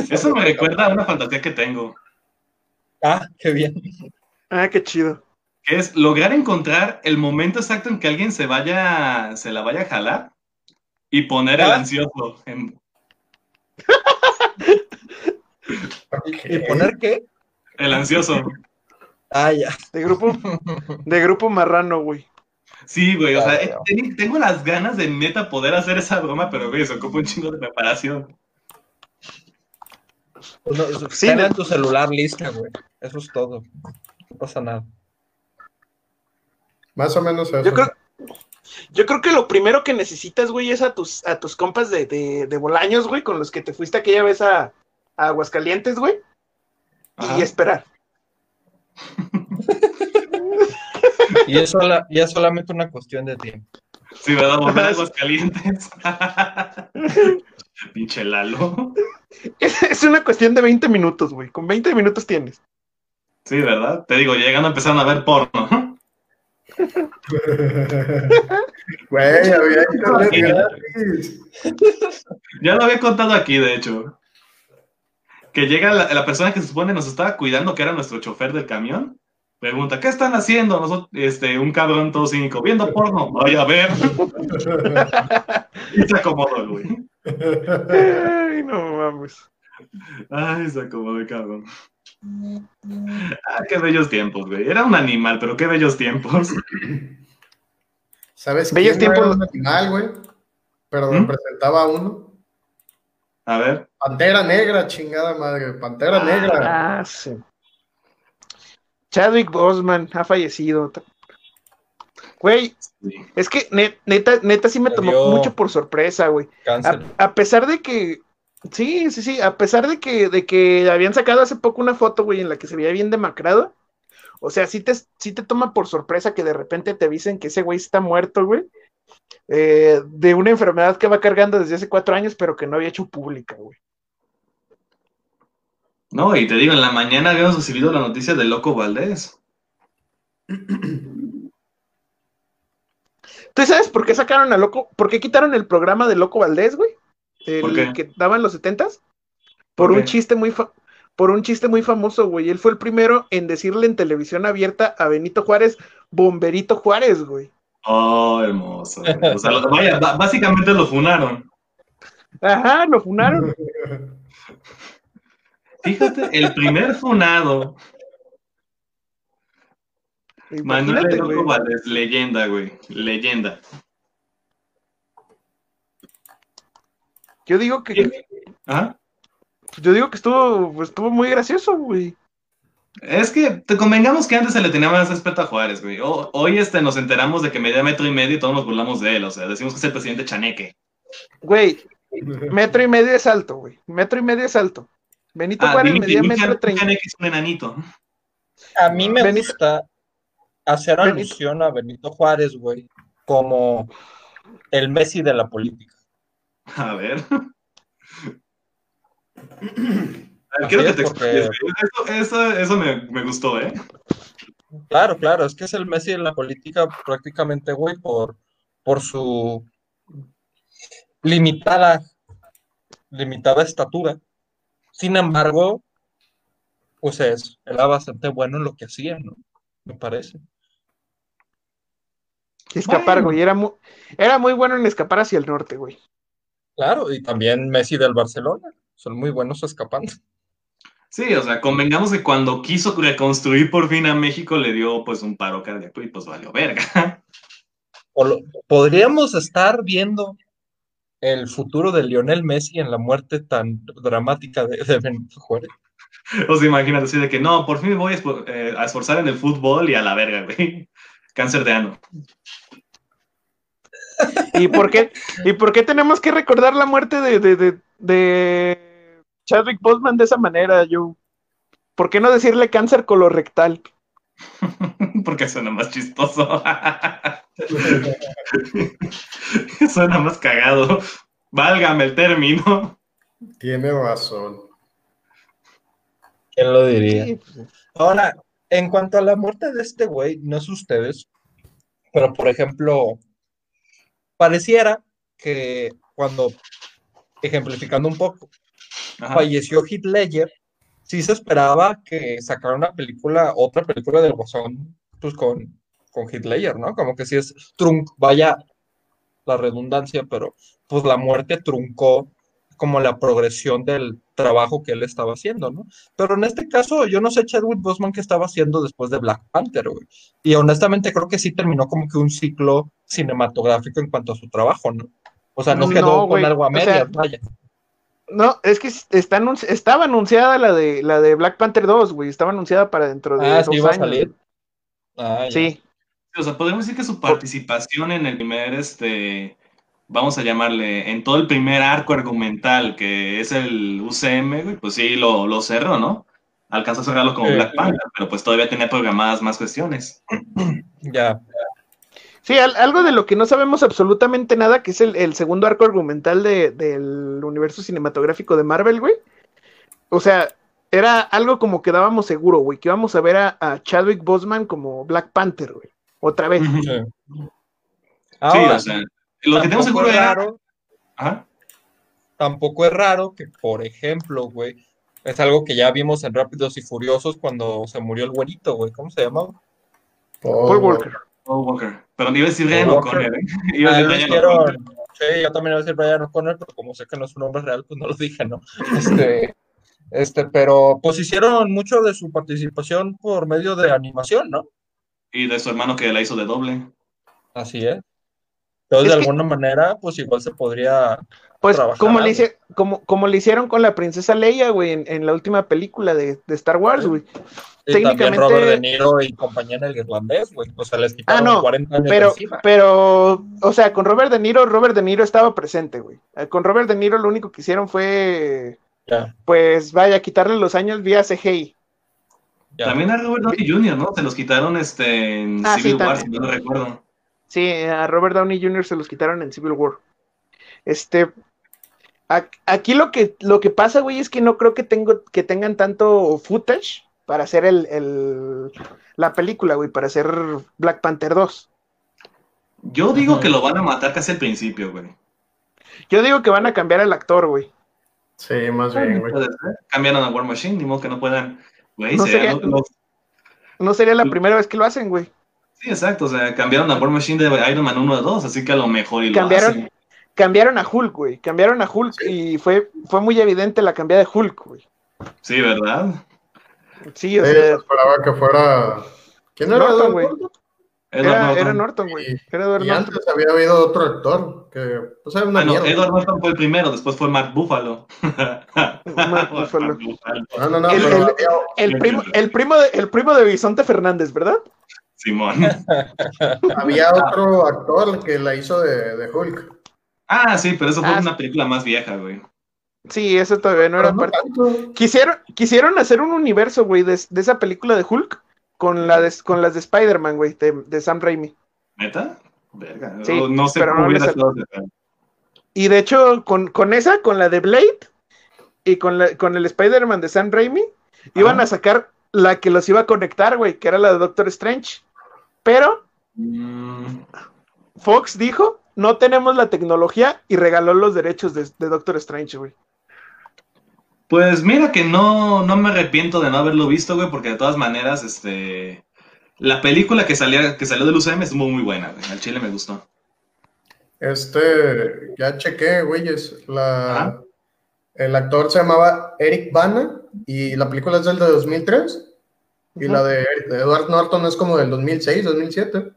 S2: Eso me recuerda a una fantasía que tengo,
S3: Ah, qué bien.
S1: Ah, qué chido.
S2: que es lograr encontrar el momento exacto en que alguien se vaya, se la vaya a jalar y poner el
S3: Ah.
S2: ansioso. en-
S3: ¿Y poner qué?
S2: el ansioso.
S3: Ah, ya.
S1: De grupo, de grupo marrano, güey.
S2: Sí, güey, o sea, eh, tengo las ganas de neta poder hacer esa broma, pero güey, se ocupa un chingo de preparación.
S3: Pues no, eso-
S1: Sí,
S3: ten
S1: no.
S3: en tu celular lista, güey. Eso es todo. No pasa nada.
S4: Más o menos eso.
S1: Yo creo, yo creo que lo primero que necesitas, güey, es a tus, a tus compas de, de, de Bolaños, güey, con los que te fuiste aquella vez a, a Aguascalientes, güey,
S2: Ajá.
S1: y esperar.
S3: Y es, sola- y es solamente una cuestión de tiempo.
S2: Sí, ¿verdad? Volver a Aguascalientes. Pinche Lalo.
S1: Es, es una cuestión de 20 minutos, güey. Con 20 minutos tienes.
S2: Sí, ¿verdad? Te digo, llegando empezaron a ver porno.
S4: Güey, había gratis.
S2: Ya lo había contado aquí, de hecho. Que llega la, la persona que se supone nos estaba cuidando, que era nuestro chofer del camión. Pregunta, ¿qué están haciendo? Nosotros, este, un cabrón todo cínico, viendo porno. Vaya a ver. y se acomodó el güey.
S1: Ay, no mames.
S2: Ay, se acomodó el cabrón. Ah, qué bellos tiempos, güey. Era un animal, pero qué bellos tiempos.
S4: ¿Sabes
S1: Bellos
S4: quién no era
S1: tiempos.
S4: un animal, güey? Pero
S2: ¿Mm?
S4: representaba a uno.
S2: A ver.
S4: Pantera negra, chingada madre. Pantera negra.
S1: Ah, sí. Chadwick Boseman ha fallecido. Güey,
S2: Sí.
S1: es que ne- neta, neta sí me
S3: Le
S1: tomó mucho por sorpresa, güey. A, a pesar de que, sí, sí, sí, a pesar de que, de que habían sacado hace poco una foto, güey, en la que se veía bien demacrado. O sea, sí te, sí te toma por sorpresa que de repente te avisen que ese güey está muerto, güey. eh, de una enfermedad que va cargando desde hace cuatro años, pero que no había hecho pública, güey.
S2: No, y te digo, en la mañana habíamos recibido la noticia del Loco Valdés.
S1: ¿Tú sabes por qué sacaron a Loco? ¿Por qué quitaron el programa de Loco Valdés, güey? El
S2: ¿Por qué?
S1: que daban los setentas. Por
S2: ¿Por
S1: un
S2: qué?
S1: chiste muy fa- por un chiste muy famoso, güey. Él fue el primero en decirle en televisión abierta a Benito Juárez, Bomberito Juárez, güey.
S2: Oh, hermoso. O sea, lo- vaya, ba- básicamente lo funaron.
S1: Ajá, lo funaron.
S2: Fíjate, el primer funado, Manuel
S1: güey.
S2: Valdés, leyenda, güey. Leyenda.
S1: Yo digo que
S2: Ajá.
S1: yo digo que estuvo pues, estuvo muy gracioso, güey.
S2: Es que te convengamos que antes se le tenía más respeto a Juárez, güey. O- hoy este, nos enteramos de que medía metro y medio y todos nos burlamos de él. O sea, decimos que es el presidente chaneque.
S1: Güey, metro y medio es alto, güey. Metro y medio es alto. Benito
S2: Ah,
S1: Juárez medía
S2: un
S1: metro
S2: chan- un
S1: treinta.
S2: chaneque es un enanito.
S3: A mí me
S1: Benito-
S3: gusta hacer
S1: Benito-
S3: alusión a Benito Juárez, güey, como el Messi de la política.
S2: A ver. Quiero que te
S3: porque-
S2: expliques. güey. Eso, eso, eso me, me gustó, ¿eh?
S3: Claro, claro, es que es el Messi de la política prácticamente, güey, por, por su limitada, limitada estatura. Sin embargo, pues es, era bastante bueno en lo que hacía, ¿no? Me parece.
S1: Escapar,
S2: Bueno.
S1: güey. Era muy, era muy bueno en escapar hacia el norte, güey.
S3: Claro, y también Messi del Barcelona, son muy buenos escapando.
S2: Sí, o sea, convengamos que cuando quiso reconstruir por fin a México le dio pues un paro cardíaco y pues valió verga.
S3: O lo- podríamos estar viendo el futuro de Lionel Messi en la muerte tan dramática de, de Benito Juárez.
S2: O sea, imagínate así de que no, por fin me voy a, eh, a esforzar en el fútbol y a la verga, güey. Cáncer de ano.
S1: ¿Y por qué, ¿y por qué tenemos que recordar la muerte de, de, de, de Chadwick Boseman de esa manera, yo? ¿Por qué no decirle cáncer colorectal?
S2: Porque suena más chistoso. suena más cagado. Válgame el término.
S4: Tiene razón.
S3: ¿Quién lo diría?
S1: Sí, pues,
S3: Ahora, en cuanto a la muerte de este güey, no sé ustedes, pero por ejemplo, pareciera que cuando, ejemplificando un poco,
S2: Ajá.
S3: falleció Heath Ledger, sí se esperaba que sacara una película, otra película del Guasón, pues con, con Ledger, ¿no? Como que sí es trunc, vaya la redundancia, pero pues la muerte truncó como la progresión del trabajo que él estaba haciendo, ¿no? Pero en este caso, yo no sé Chadwick Boseman qué estaba haciendo después de Black Panther, güey. Y honestamente creo que sí terminó como que un ciclo cinematográfico en cuanto a su trabajo, ¿no? O sea, no
S1: No,
S3: quedó con algo a
S1: o sea,
S3: medias, vaya.
S1: No, es que está anunci- estaba anunciada la de la de Black Panther 2, güey. Estaba anunciada para dentro de
S3: Ah,
S1: dos
S3: sí iba a
S1: años.
S3: salir. Ah, ya.
S1: Sí,
S2: O sea, podemos decir que su participación en el primer, este, vamos a llamarle, en todo el primer arco argumental que es el UCM, güey, pues sí, lo, lo cerró, ¿no? Alcanzó a cerrarlo como
S3: Sí.
S2: Black Panther, pero pues todavía tenía programadas más cuestiones.
S3: Ya.
S1: sí, al- algo de lo que no sabemos absolutamente nada, que es el, el segundo arco argumental de- del universo cinematográfico de Marvel, güey. O sea, era algo como que dábamos seguro, güey, que íbamos a ver a, a Chadwick Boseman como Black Panther, güey. Otra vez.
S3: Sí. Ahora,
S2: o sea, lo que tenemos
S3: tampoco
S2: seguro
S3: es
S2: era...
S3: raro, tampoco es raro que, por ejemplo, güey, es algo que ya vimos en Rápidos y Furiosos cuando se murió el güerito, güey. ¿Cómo se llamaba?
S1: Paul Walker.
S2: Paul Walker. Pero iba a decir Ryan O'Connor, ¿eh? Iba a
S3: Ah,
S2: decir Ryan.
S3: Sí, yo también iba a decir Brian O'Connor, pero como sé que no es un nombre real, pues no lo dije, ¿no? Este, este, pero pues hicieron mucho de su participación por medio de animación, ¿no?
S2: Y de su hermano que la hizo de doble.
S3: Así es. Entonces,
S1: Es
S3: de
S1: que-
S3: alguna manera, pues igual se podría.
S1: Pues
S3: trabajar
S1: como le, hice- como, como le hicieron con la princesa Leia, güey, en, en la última película de, de Star Wars, güey.
S3: Y también
S1: Técnicamente-
S3: Robert De Niro y compañía en el irlandés, güey. O sea, les quitaron
S1: Ah, no,
S3: 40 años
S1: Pero,
S3: encima.
S1: pero, o sea, con Robert De Niro, Robert De Niro estaba presente, güey. Eh, Con Robert De Niro lo único que hicieron fue,
S3: Ya,
S1: pues, vaya, quitarle los años vía CGI.
S3: Ya.
S2: También a Robert Downey Jr., ¿no? Se los quitaron este, en
S1: Ah, sí,
S2: Civil War, si no lo recuerdo.
S1: Sí, a Robert Downey Jr. se los quitaron en Civil War. Este, aquí lo que, lo que pasa, güey, es que no creo que, tengo, que tengan tanto footage para hacer el, el- la película, güey, para hacer Black Panther 2.
S2: Yo digo que lo van a matar casi al principio, güey.
S1: Yo digo que van a cambiar al actor, güey.
S4: Sí, más bien, güey.
S2: Cambiaron a War Machine, ni modo que no puedan. Güey,
S1: No
S2: sería
S1: sería-
S2: lo- lo-
S1: No sería la primera vez que lo hacen, güey.
S2: Sí, exacto. O sea, cambiaron a War Machine de Iron Man 1 a 2, así que a lo mejor y lo
S1: Cambiaron,
S2: hacen.
S1: cambiaron a Hulk, güey. Cambiaron a Hulk y fue, fue muy evidente la cambiada de Hulk, güey.
S2: Sí, ¿verdad?
S1: Sí, o
S4: Sí,
S1: sea,
S4: esperaba que fuera. ¿Quién era?
S1: Norton, güey.
S4: Norton?
S2: Edward
S1: era,
S2: Norton.
S1: era Norton, güey.
S4: Y-
S1: Era Edward
S4: Y
S1: Norton.
S4: antes había habido otro actor que, pues, era una
S2: Ah, no,
S4: mierda.
S2: Edward Norton fue el primero, después fue Mark Buffalo.
S1: Mark Buffalo.
S4: No, no, no,
S1: El-
S4: pero
S1: el-
S4: había-
S1: El primo, el primo de, el primo de Bisonte Fernández, ¿verdad?
S2: Simón.
S4: había otro actor que la hizo de, de Hulk.
S2: Ah, sí, pero eso fue
S1: Ah,
S2: una película más vieja, güey.
S1: Sí, eso todavía no
S4: Pero
S1: era
S4: no
S1: parte. Quisieron, quisieron hacer un universo, güey, de, de esa película de Hulk con, la de- con las de Spider-Man, güey, de, de Sam Raimi.
S2: ¿Neta? Verga.
S1: Sí,
S2: no, no sé
S1: pero
S2: cómo
S1: no
S2: hubiera pedo.
S1: Y de hecho, con, con esa, con la de Blade y con, la, con el Spider-Man de Sam Raimi, iban a sacar la que los iba a conectar, güey, que era la de Doctor Strange. Pero
S2: Mm,
S1: Fox dijo, no tenemos la tecnología y regaló los derechos de, de Doctor Strange, güey.
S2: Pues mira que no, no me arrepiento de no haberlo visto, güey, porque de todas maneras, este. La película que, salía, que salió del UCM estuvo muy buena, güey. Al chile me gustó.
S4: Este, ya chequé, güeyes. La, el actor se llamaba Eric Bana y la película es del de 2003. Y la de, de Edward Norton es como del 2006, 2007.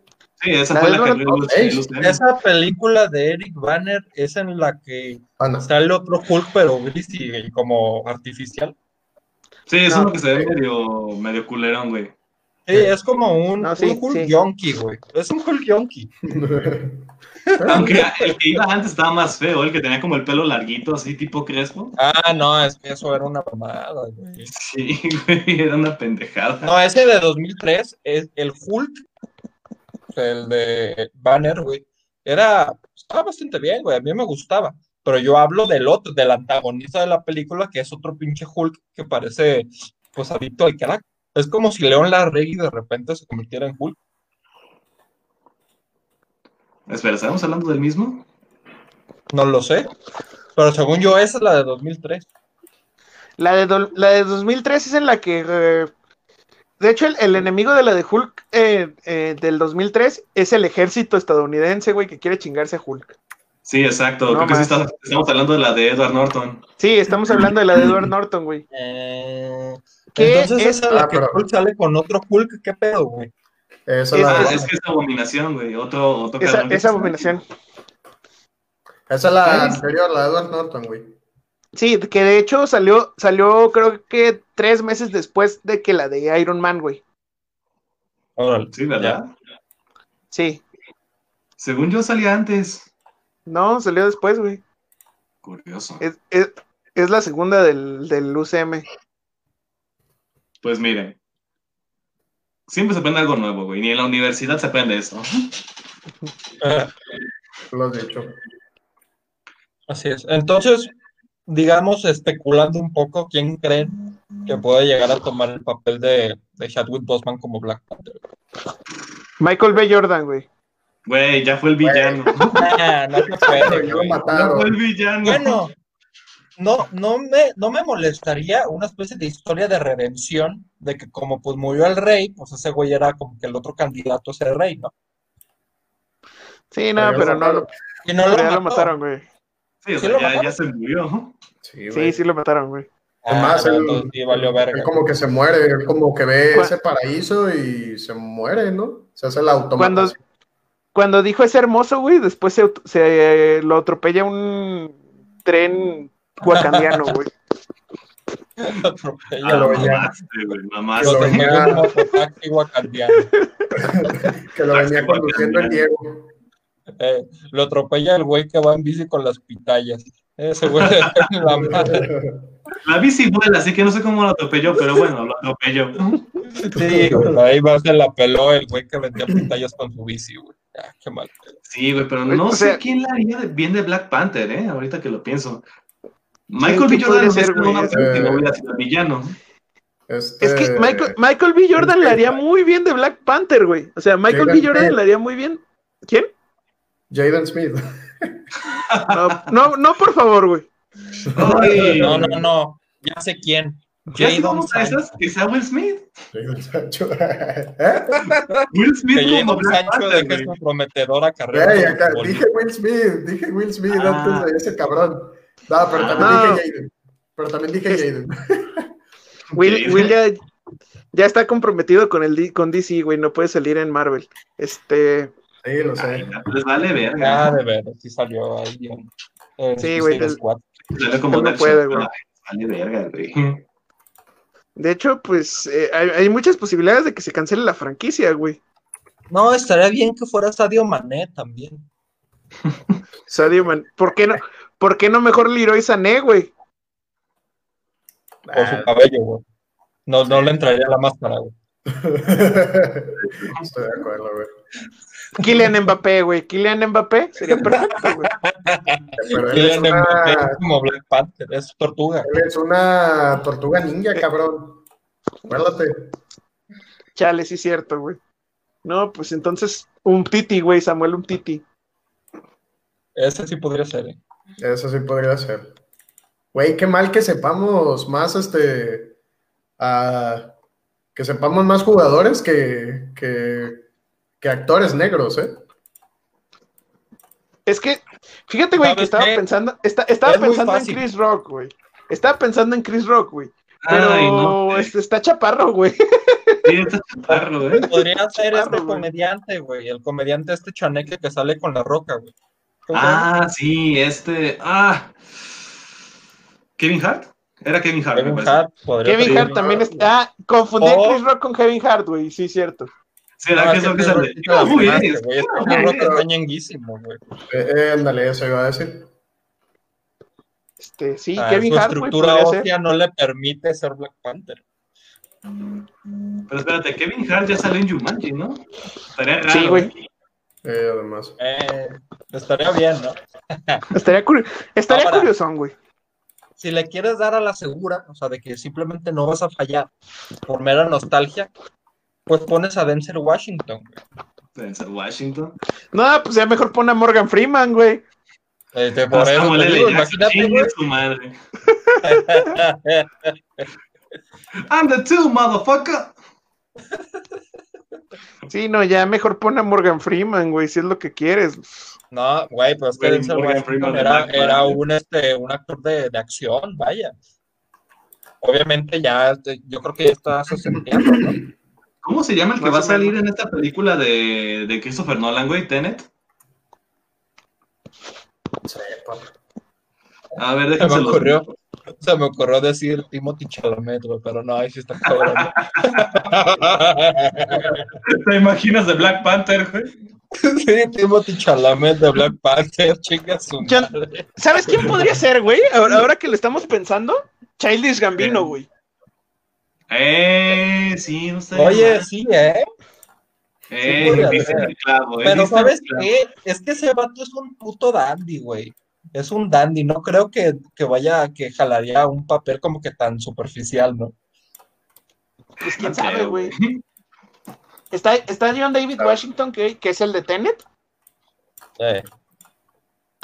S2: Sí, esa
S1: La
S2: fue la que el- el
S4: Norton,
S2: UCM.
S3: Esa película de Eric Banner es en la que
S4: Bana.
S3: sale otro Hulk, pero gris y, y como artificial.
S2: Sí, es
S1: No.
S2: uno que se ve medio, medio culerón, güey.
S3: Sí, es como un,
S1: No, sí,
S3: un Hulk
S1: sí.
S3: yonky, güey. Es un Hulk yonky.
S2: Aunque el que iba antes estaba más feo, el que tenía como el pelo larguito, así tipo crespo.
S3: Ah, no, es que eso era una mamada, güey.
S2: Sí, güey, era una pendejada.
S3: No, ese de 2003 es el Hulk, el de Banner, güey. Era, estaba bastante bien, güey. A mí me gustaba. Pero yo hablo del otro, del antagonista de la película, que es otro pinche Hulk que parece, pues, adicto al crack. Es como si León Larregui de repente se convirtiera en Hulk.
S2: Espera, ¿estamos hablando del mismo?
S3: No lo sé. Pero según yo, esa es la de 2003.
S1: La de, do- la de 2003 es en la que... eh, de hecho, el, el enemigo de la de Hulk eh, eh, del 2003 es el ejército estadounidense, güey, que quiere chingarse a Hulk.
S2: Sí, exacto.
S1: No
S2: Creo que sí está- estamos hablando de la de Edward Norton.
S1: Sí, estamos hablando de la de Edward Norton, güey.
S3: Eh,
S1: ¿Qué
S3: entonces
S1: es-
S3: esa la
S4: Ah,
S3: que
S4: pero-
S3: Hulk sale con otro Hulk, ¿qué pedo, güey?
S4: Esa,
S1: Es-
S4: la,
S2: es que es abominación, güey. Otro, otro
S1: Esa, esa abominación.
S4: esa es la anterior, la de Edward Norton, güey.
S1: Sí, que de hecho salió, salió creo que tres meses después de que la de Iron Man, güey.
S3: Órale.
S2: Sí, ¿verdad?
S1: Sí.
S2: Según yo salía antes.
S1: No, salió después, güey.
S2: Curioso.
S1: Es, es, es la segunda del, del UCM.
S2: Pues miren. Siempre se aprende algo nuevo, güey. Ni en la universidad se aprende eso.
S3: Eh,
S4: Lo has dicho.
S3: Así es. Entonces, digamos, especulando un poco, ¿quién creen que puede llegar a tomar el papel de, de Chadwick Boseman como Black Panther?
S1: Michael B. Jordan, güey.
S2: Güey, ya fue el villano.
S3: Ah, no se puede,
S4: Ya
S3: güey.
S2: Fue el villano.
S3: Bueno, no, no me, no me molestaría una especie de historia de redención de que como pues murió el rey, pues ese güey era como que el otro candidato a ser rey, ¿no?
S1: Sí, no,
S4: Pero
S1: no, lo,
S3: Y no lo
S1: ya lo
S3: mató.
S1: mataron, güey.
S2: Sí, o
S3: ¿Sí
S2: sea,
S3: lo
S2: ya, se murió.
S4: Sí, güey.
S1: Sí, sí lo mataron, güey.
S3: Ah,
S4: Además,
S3: no,
S4: él-
S3: sí valió verga.
S4: Él como que se muere, él como que ve ese paraíso y se muere, ¿no? Se hace el automata.
S1: Cuando, cuando dijo es hermoso, güey, después se, se, lo atropella un tren wakandiano, güey.
S3: Atropella,
S2: Ah,
S4: lo
S3: güey.
S2: mamaste, güey,
S3: Lo
S2: mamaste.
S4: lo
S3: atropella
S4: venía-
S3: un mototaxi wakandiano.
S4: que lo venía conduciendo el Diego.
S3: Eh, lo atropella el güey que va en bici con las pitayas. Ese güey la madre.
S2: La bici vuela, así que no sé cómo lo atropelló, pero bueno, lo atropelló.
S3: Sí, güey, ahí va, se la peló el güey que vendía pitayas con su bici, güey. Ah, qué mal.
S2: Sí, güey, pero no
S1: o
S2: sé
S1: sea-
S2: quién la haría de- bien de Black Panther, ¿eh? Ahorita que lo pienso. Michael
S1: ¿quién
S2: B. Jordan
S1: güey?
S2: una
S4: Este-
S2: el villano.
S4: Este,
S1: Es que Michael, Michael B. Jordan le haría muy bien de Black Panther, güey. O sea, Michael B. Jordan le haría muy bien. ¿Quién?
S4: Jaden Smith.
S1: No, no, no por favor, güey.
S3: No, no, no. Ya sé quién.
S2: ¿Ya sí
S3: Jadon? Sancho.
S2: Que sea Will Smith.
S4: Jaden Sancho. ¿Eh?
S2: Will Smith
S3: Que
S2: como
S3: Jadon Sancho
S2: güey.
S3: su prometedora carrera.
S4: Acá, dije Will Smith, dije Will Smith
S2: Ah.
S4: antes de ese cabrón. No, pero también
S1: No.
S4: dije Jaden. Pero también dije Jaden.
S1: Will, Will ya, ya está comprometido con el D- con DC, güey. No puede salir en Marvel. Este.
S4: Sí, lo
S2: Ay,
S4: sé.
S2: Les vale verga.
S3: Ah, de veras, sí salió ahí en
S1: Sí, güey,
S3: Squad.
S2: Sale como
S1: no puede, güey.
S2: Vale verga, güey.
S1: De hecho, pues eh, hay, hay muchas posibilidades de que se cancele la franquicia, güey.
S3: No, estaría bien que fuera Sadio Mané también.
S1: Sadio Man- ¿Por qué no? ¿Por qué no mejor Leroy Sané, güey?
S3: Por su cabello, güey. No, no le entraría la máscara, güey.
S4: Estoy de acuerdo, güey.
S1: Kylian Mbappé, güey. Kylian Mbappé sería perfecto, güey.
S3: Kylian Mbappé
S4: una,
S3: es como Black Panther, es tortuga.
S4: es una tortuga ninja, cabrón. Acuérdate.
S1: Chale, sí, cierto, güey. No, pues entonces, un Titi, güey, Samuel, un Titi.
S3: Ese sí podría ser, ¿eh?
S4: Eso sí podría ser. Güey, qué mal que sepamos más, este, ah, que sepamos más jugadores que, que, que actores negros, ¿eh?
S1: Es que, fíjate, güey, que
S3: ¿Sabes
S1: estaba
S3: qué?
S1: pensando, está- estaba
S3: Es
S1: pensando en. Chris Rock, güey. Estaba pensando en Chris Rock, güey. Pero
S2: Ay, no.
S1: este, está chaparro, güey.
S2: Sí, está chaparro, ¿eh?
S3: Podría ser
S1: Chaparro,
S3: este
S1: güey.
S3: comediante, güey. El comediante este chaneque que sale con la roca, güey.
S2: Ah, sí, este. Ah. ¿Kevin Hart? Era Kevin Hart. me
S3: Kevin
S2: parece.
S3: Hart podría
S1: Kevin. Hart también está. Ah, confundí a
S3: Oh.
S1: Chris Rock con Kevin Hart, güey. Sí, cierto.
S3: No,
S2: que
S3: ese
S2: eso que sale.
S3: La
S2: Muy bien.
S3: mamaste, güey. Chris Rock está ñenguísimo, güey.
S4: Eh, eh, ándale, eso iba a decir.
S1: Este, sí,
S3: Ah,
S1: Kevin
S3: su
S1: Hart,
S3: estructura ósea no le permite ser Black Panther.
S2: Pero espérate, Kevin Hart ya salió en Jumanji, ¿no? Estaría raro.
S1: Sí, güey.
S2: ¿eh?
S4: Además.
S3: Eh, estaría bien, ¿no?
S1: Estaría, curi- estaría
S3: Ahora.
S1: curiosón, güey.
S3: Si le quieres dar a la segura, o sea, de que simplemente no vas a fallar por mera nostalgia, pues pones a Denzel Washington, güey.
S2: Denzel Washington.
S1: No, pues ya mejor pone a Morgan Freeman, güey.
S3: Este, por eso
S2: Samuel
S3: te
S2: L.
S3: digo,
S2: Jackson,
S3: imagínate, güey.
S2: su madre. I'm the two, motherfucker.
S1: Sí, no, ya mejor pone a Morgan Freeman, güey, si es lo que quieres.
S3: No, güey, pues que
S2: Güey,
S3: Denzel
S2: Morgan
S3: Washington era, era un, este, un actor de, de acción, vaya. Obviamente ya, yo creo que ya está entiendo, ¿no?
S2: ¿Cómo se llama el que va a salir en esta película de, de Christopher Nolan, güey? Tenet. A ver,
S3: Se me
S2: los-
S3: ocurrió, se me ocurrió decir Timothy Chalamet, güey, pero no, ahí sí está cabrón.
S2: ¿Te imaginas de Black Panther, güey?
S3: sí, Timothy Chalamet de Black Panther, chinga su
S1: Ya-
S3: madre.
S1: ¿Sabes quién podría ser, güey? Ahora, ahora que lo estamos pensando, Childish Gambino, güey.
S2: Eh, sí, no sé.
S3: Oye, sí, ¿eh?
S2: Eh,
S3: sí
S2: el clavo, eh,
S3: Pero
S2: el
S3: ¿sabes
S2: clavo.
S3: qué? Es que ese vato es un puto dandy, güey. Es un dandy, no creo que, que vaya, que jalaría un papel como que tan superficial, ¿no?
S1: Pues quién
S2: No
S1: sabe, güey. Está, está John David Washington, que, que es el de Tenet,
S3: Eh,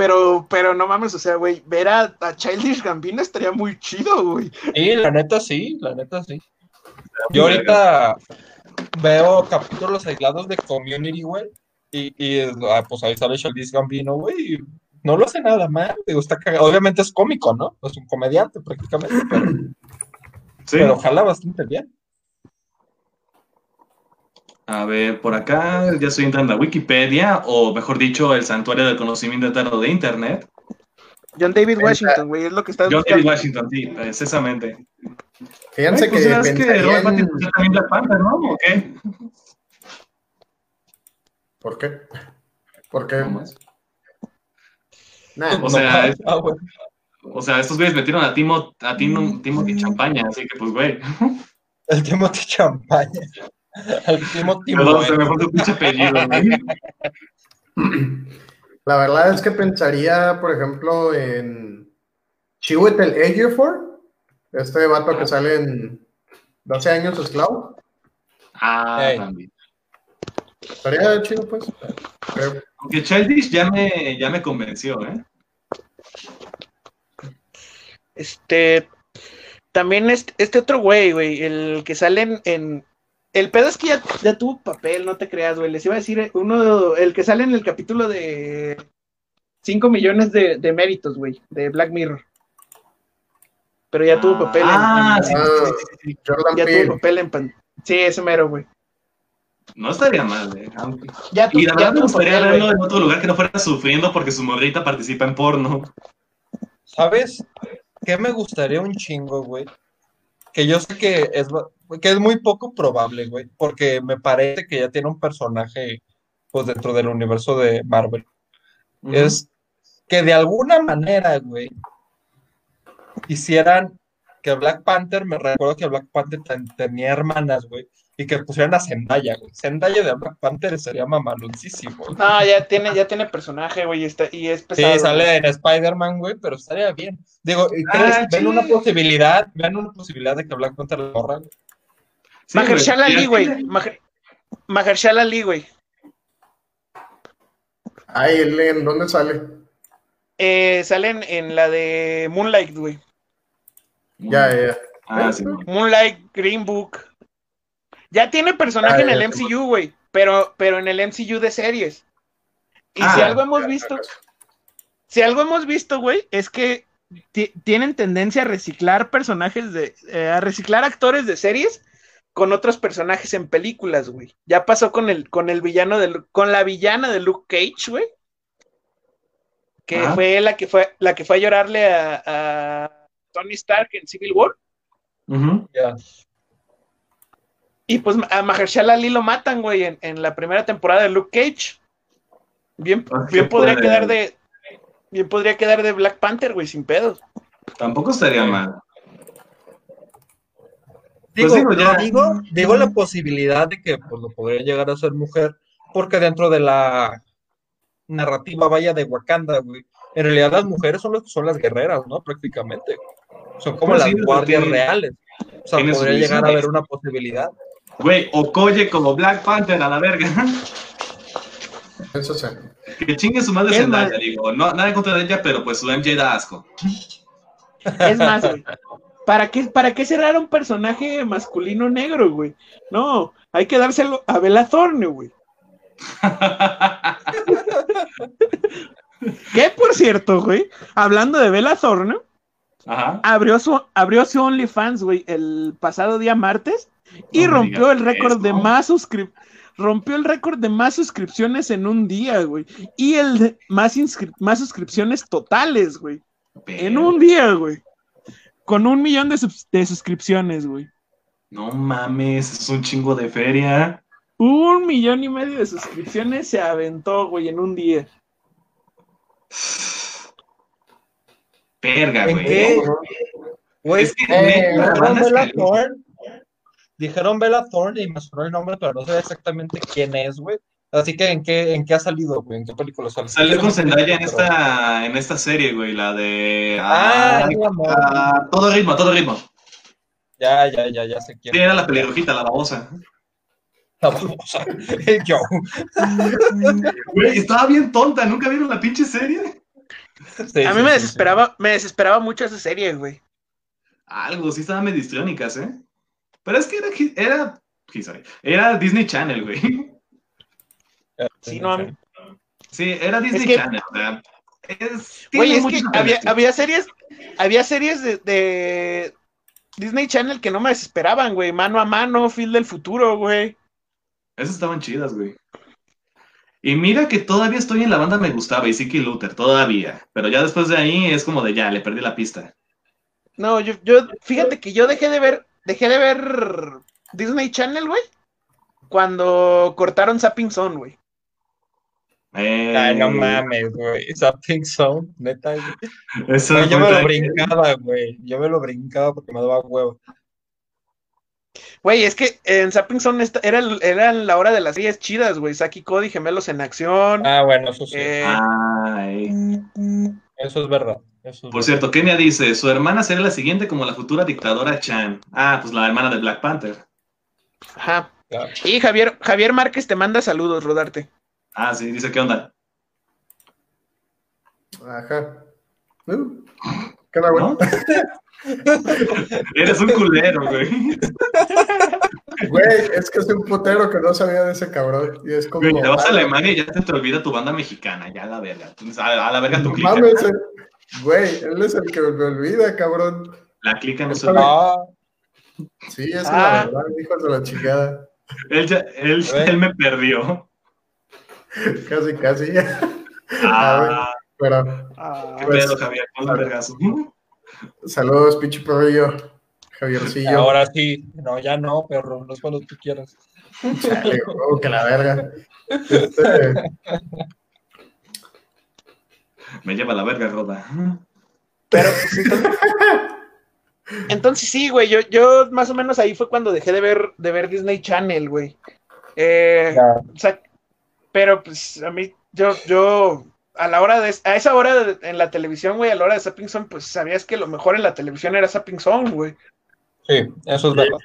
S1: Pero, pero no mames, o sea, güey, ver a, a Childish Gambino estaría muy chido, güey.
S3: Sí, la neta sí, la neta sí. Yo ahorita veo capítulos aislados de Community, güey. Y, y ah, pues ahí sale Childish Gambino, güey. y No lo hace nada mal, digo, está cagado. Obviamente es cómico, ¿no? Es un comediante prácticamente, pero,
S2: Sí.
S3: pero jala bastante bien.
S2: A ver, por acá ya estoy entrando a Wikipedia, o mejor dicho, el santuario del conocimiento eterno de Internet.
S1: John David Washington, güey, es lo que estás
S2: John
S1: buscando.
S2: David Washington, sí, precisamente.
S4: Fíjense
S2: Ay, pues
S4: que
S2: ya es que
S4: pensarían-
S2: Robert Pattinson es también Black Panther, ¿no? ¿O qué?
S4: ¿Por qué? ¿Por qué?
S2: ¿Cómo es?
S4: Nah,
S2: O sea, es-
S3: Ah.
S2: O sea, estos güeyes metieron a Timo, a Timo, Timothy Champaña, así que pues, güey.
S3: El Timothy Champaña.
S2: Perdón, se me
S3: Bueno.
S2: fue su pinche apellido, güey.
S4: La verdad es que pensaría, por ejemplo, en Chiwetel Ejiofor, este vato que sale en 12 años esclavo.
S2: Ah,
S3: Ey.
S2: también.
S4: Estaría chido, pues.
S2: Aunque Childish ya me, ya me convenció, ¿eh?
S1: Este, también este, este otro güey, güey, el que sale en, en- El pedo es que ya, ya tuvo papel, no te creas, güey. Les iba a decir, uno, el que sale en el capítulo de 5 millones de, de méritos, güey, de Black Mirror. Pero ya tuvo papel en-
S2: Ah,
S1: en,
S2: sí,
S4: Ah,
S2: sí, sí,
S1: ya
S4: Peele.
S1: tuvo papel en pan- Sí, ese mero, güey.
S2: No estaría mal, ¿eh? Aunque-
S1: Ya, tu-
S2: Y la verdad me gustaría
S1: papel,
S2: verlo
S1: güey.
S2: en otro lugar que no fuera sufriendo porque su morrita participa en porno.
S3: ¿Sabes qué me gustaría un chingo, güey? Que yo sé que es, que es muy poco probable, güey, porque me parece que ya tiene un personaje, pues, dentro del universo de Marvel. Es que de alguna manera, güey, hicieran que Black Panther, me recuerdo que Black Panther ten- tenía hermanas, güey, y que pusieran a Zendaya, güey. Zendaya de Black Panther sería mamaloncísimo. güey.
S1: No, ya tiene, ya tiene personaje, güey, y, está, y es pesado.
S3: Sí, sale
S1: güey.
S3: en Spider-Man, güey, pero estaría bien. Digo, ¿y
S2: Ah.
S3: ¿Ven
S2: sí.
S3: una posibilidad? ¿Ven una posibilidad de que Black Panther la borra? güey?
S2: Sí, güey.
S1: Mahershala
S2: Y
S1: Ali,
S2: al
S1: güey. Maher- Mahershala Ali, güey.
S4: Ay, ¿él ¿en dónde sale?
S1: Eh, salen en la de Moonlight, güey.
S4: Ya, ya, ya.
S2: Ah, sí.
S1: Moonlight, Green Book. Ya tiene personaje
S4: Ah,
S1: en el MCU, güey. Pero, pero en el MCU de series. Y
S2: Ah,
S1: si algo hemos visto, si algo hemos visto, güey, es que ti- tienen tendencia a reciclar personajes de, eh, a reciclar actores de series con otros personajes en películas, güey. Ya pasó con el, con el villano de, con la villana de Luke Cage, güey. Que
S2: Ah.
S1: fue la que fue, la que fue a llorarle a, a Tony Stark en Civil War.
S2: Ujú.
S3: Ya.
S1: Y pues a Mahershala Ali lo matan, güey, en, en la primera temporada de Luke Cage. Bien,
S2: Ah,
S1: bien podría quedar de. Bien podría quedar de Black Panther, güey, sin pedos.
S2: Tampoco estaría mal.
S3: Digo,
S2: Pues digo, ya.
S3: digo, digo la posibilidad de que pues, lo podría llegar a ser mujer, porque dentro de la narrativa vaya de Wakanda, güey, en realidad las mujeres son, los, son las guerreras, ¿no? Prácticamente. Son como
S2: Pues
S3: las
S2: sí,
S3: guardias reales. O sea, podría llegar a haber una posibilidad.
S2: Güey, Okoye como Black Panther a la verga.
S4: Eso sí.
S2: que chingue su madre Zendaya, digo. No, nada contra ella, pero pues su MJ da asco.
S1: Es más, güey. ¿Para qué, ¿Para qué cerrar un personaje masculino negro, güey? No, hay que dárselo a Bella Thorne, güey. Que por cierto, güey, hablando de Bella Thorne,
S2: Ajá.
S1: abrió su, abrió su OnlyFans, güey, el pasado día martes y
S2: No
S1: rompió el récord de más suscrip rompió el récord de más suscripciones en un día, güey, y el de más, inscri- más suscripciones totales, güey, en un día, güey, con un millón de, de suscripciones, güey.
S2: No mames, es un chingo de feria.
S1: Un millón y medio de suscripciones se aventó, güey, en un día.
S2: Perga,
S3: ¿En
S2: güey.
S3: qué? Güey,
S2: Es que
S4: Eh,
S2: neta, la
S3: dijeron
S2: banda es
S3: Bella
S2: que-
S3: Thorne, dijeron Bella Thorne y me sonó el nombre, pero no sé exactamente quién es, güey. Así que, ¿en qué, en qué ha salido, güey? ¿En qué película sale?
S2: Salió con Zendaya en esta, en esta serie, güey, la de...
S3: Ah,
S2: Ay,
S3: mi amor.
S2: a todo ritmo, todo ritmo.
S3: Ya, ya, ya, ya sé quién.
S2: Sí, era la pelirrojita, la babosa.
S3: La babosa. Yo.
S2: Güey, estaba bien tonta, ¿nunca vieron la pinche serie?
S3: Sí,
S1: A mí
S3: sí,
S1: me
S3: sí,
S1: desesperaba, me desesperaba mucho esa serie, güey.
S2: Algo, sí estaba medio histriónicas, ¿eh? Pero es que era, era, sí, sorry, era Disney Channel, güey.
S3: sí.
S1: No, a mí-
S2: Sí, era Disney
S1: que-
S2: Channel, o sea, es,
S1: Güey, es que había, había series, había series de, de Disney Channel que no me desesperaban, güey. Mano a mano, Phil del futuro, güey.
S2: Esas estaban chidas, güey. Y mira que todavía estoy en la banda Me Gustaba y Siki Luther, todavía. Pero ya después de ahí es como de ya, le perdí la pista.
S1: No, yo, yo, fíjate que yo dejé de ver, dejé de ver Disney Channel, güey, cuando cortaron Zapping Zone, güey.
S2: Eh,
S3: Ay, no mames, güey. Zapping Zone, neta. güey.
S2: Eso
S3: Güey, yo me lo brincaba, güey. Yo me lo brincaba porque me daba huevo.
S1: Güey, es que en Zapping Zone esta- era, el- era la hora de las series chidas, güey. Saki Cody, Gemelos en Acción.
S3: Ah, bueno, eso sí.
S1: eh,
S2: Ay.
S3: Eso es verdad. Eso es
S2: Por cierto, Kenia dice, su hermana sería la siguiente como la futura dictadora Chan. Ah, pues la hermana de Black Panther.
S1: Ajá. Y Javier, Javier Márquez te manda saludos, Rodarte.
S2: Ah, sí, dice, ¿qué onda?
S4: Ajá. Uh, ¿Qué onda, güey?
S2: ¿No? Eres un culero, güey.
S4: Güey, es que soy un putero que no sabía de ese cabrón. Y es como.
S2: Güey, Te vas a Alemania y ya te, te olvida tu banda mexicana, ya a la verga. A, la verga tu clica.
S4: mames. Güey, él es el que me olvida, cabrón.
S2: La clica no se.
S3: Ah,
S4: Sí, es
S1: Ah.
S4: la verdad, hijos de la chingada.
S2: Él, ya, él,
S3: ver.
S2: él me perdió.
S4: Casi, casi.
S2: Ah,
S4: Pero
S2: qué
S4: pues,
S2: pedo, Javier, un vergazo.
S4: saludos, pinche perrillo. Javiercillo.
S3: ahora sí. No, ya no, perro. No es cuando tú quieras.
S4: Chale, oh, que la verga. Este,
S2: Me lleva la verga, Roda.
S1: Pero pues, entonces, entonces sí, güey, yo, yo más o menos ahí fue cuando dejé de ver, de ver Disney Channel, güey. Eh, o sea, pero pues a mí, yo, yo, a la hora de, a esa hora de- en la televisión, güey, a la hora de Zapping Zone, pues sabías que lo mejor en la televisión era Zapping Zone, güey.
S3: Sí, eso es verdad.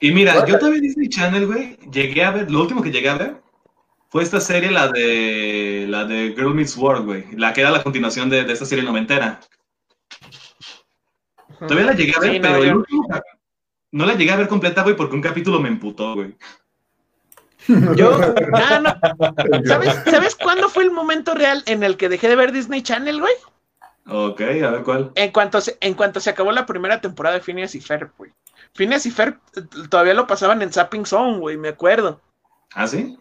S2: Y mira, yo todavía Disney Channel, güey, llegué a ver, lo último que llegué a ver fue esta serie, la de la de Girl Meets World, güey, la que era la continuación de, de esta serie noventera. Todavía la llegué a ver,
S1: Sí, no,
S2: pero el último no la llegué a ver completa, güey, porque un capítulo me emputó, güey.
S1: Yo, ah, no, ¿sabes, ¿sabes cuándo fue el momento real en el que dejé de ver Disney Channel, güey?
S2: Ok, a ver cuál.
S1: En cuanto se, en cuanto se acabó la primera temporada de Phineas y Ferb, güey. Phineas y Ferb eh, todavía lo pasaban en Zapping Zone, güey, me acuerdo.
S2: ¿Ah, sí?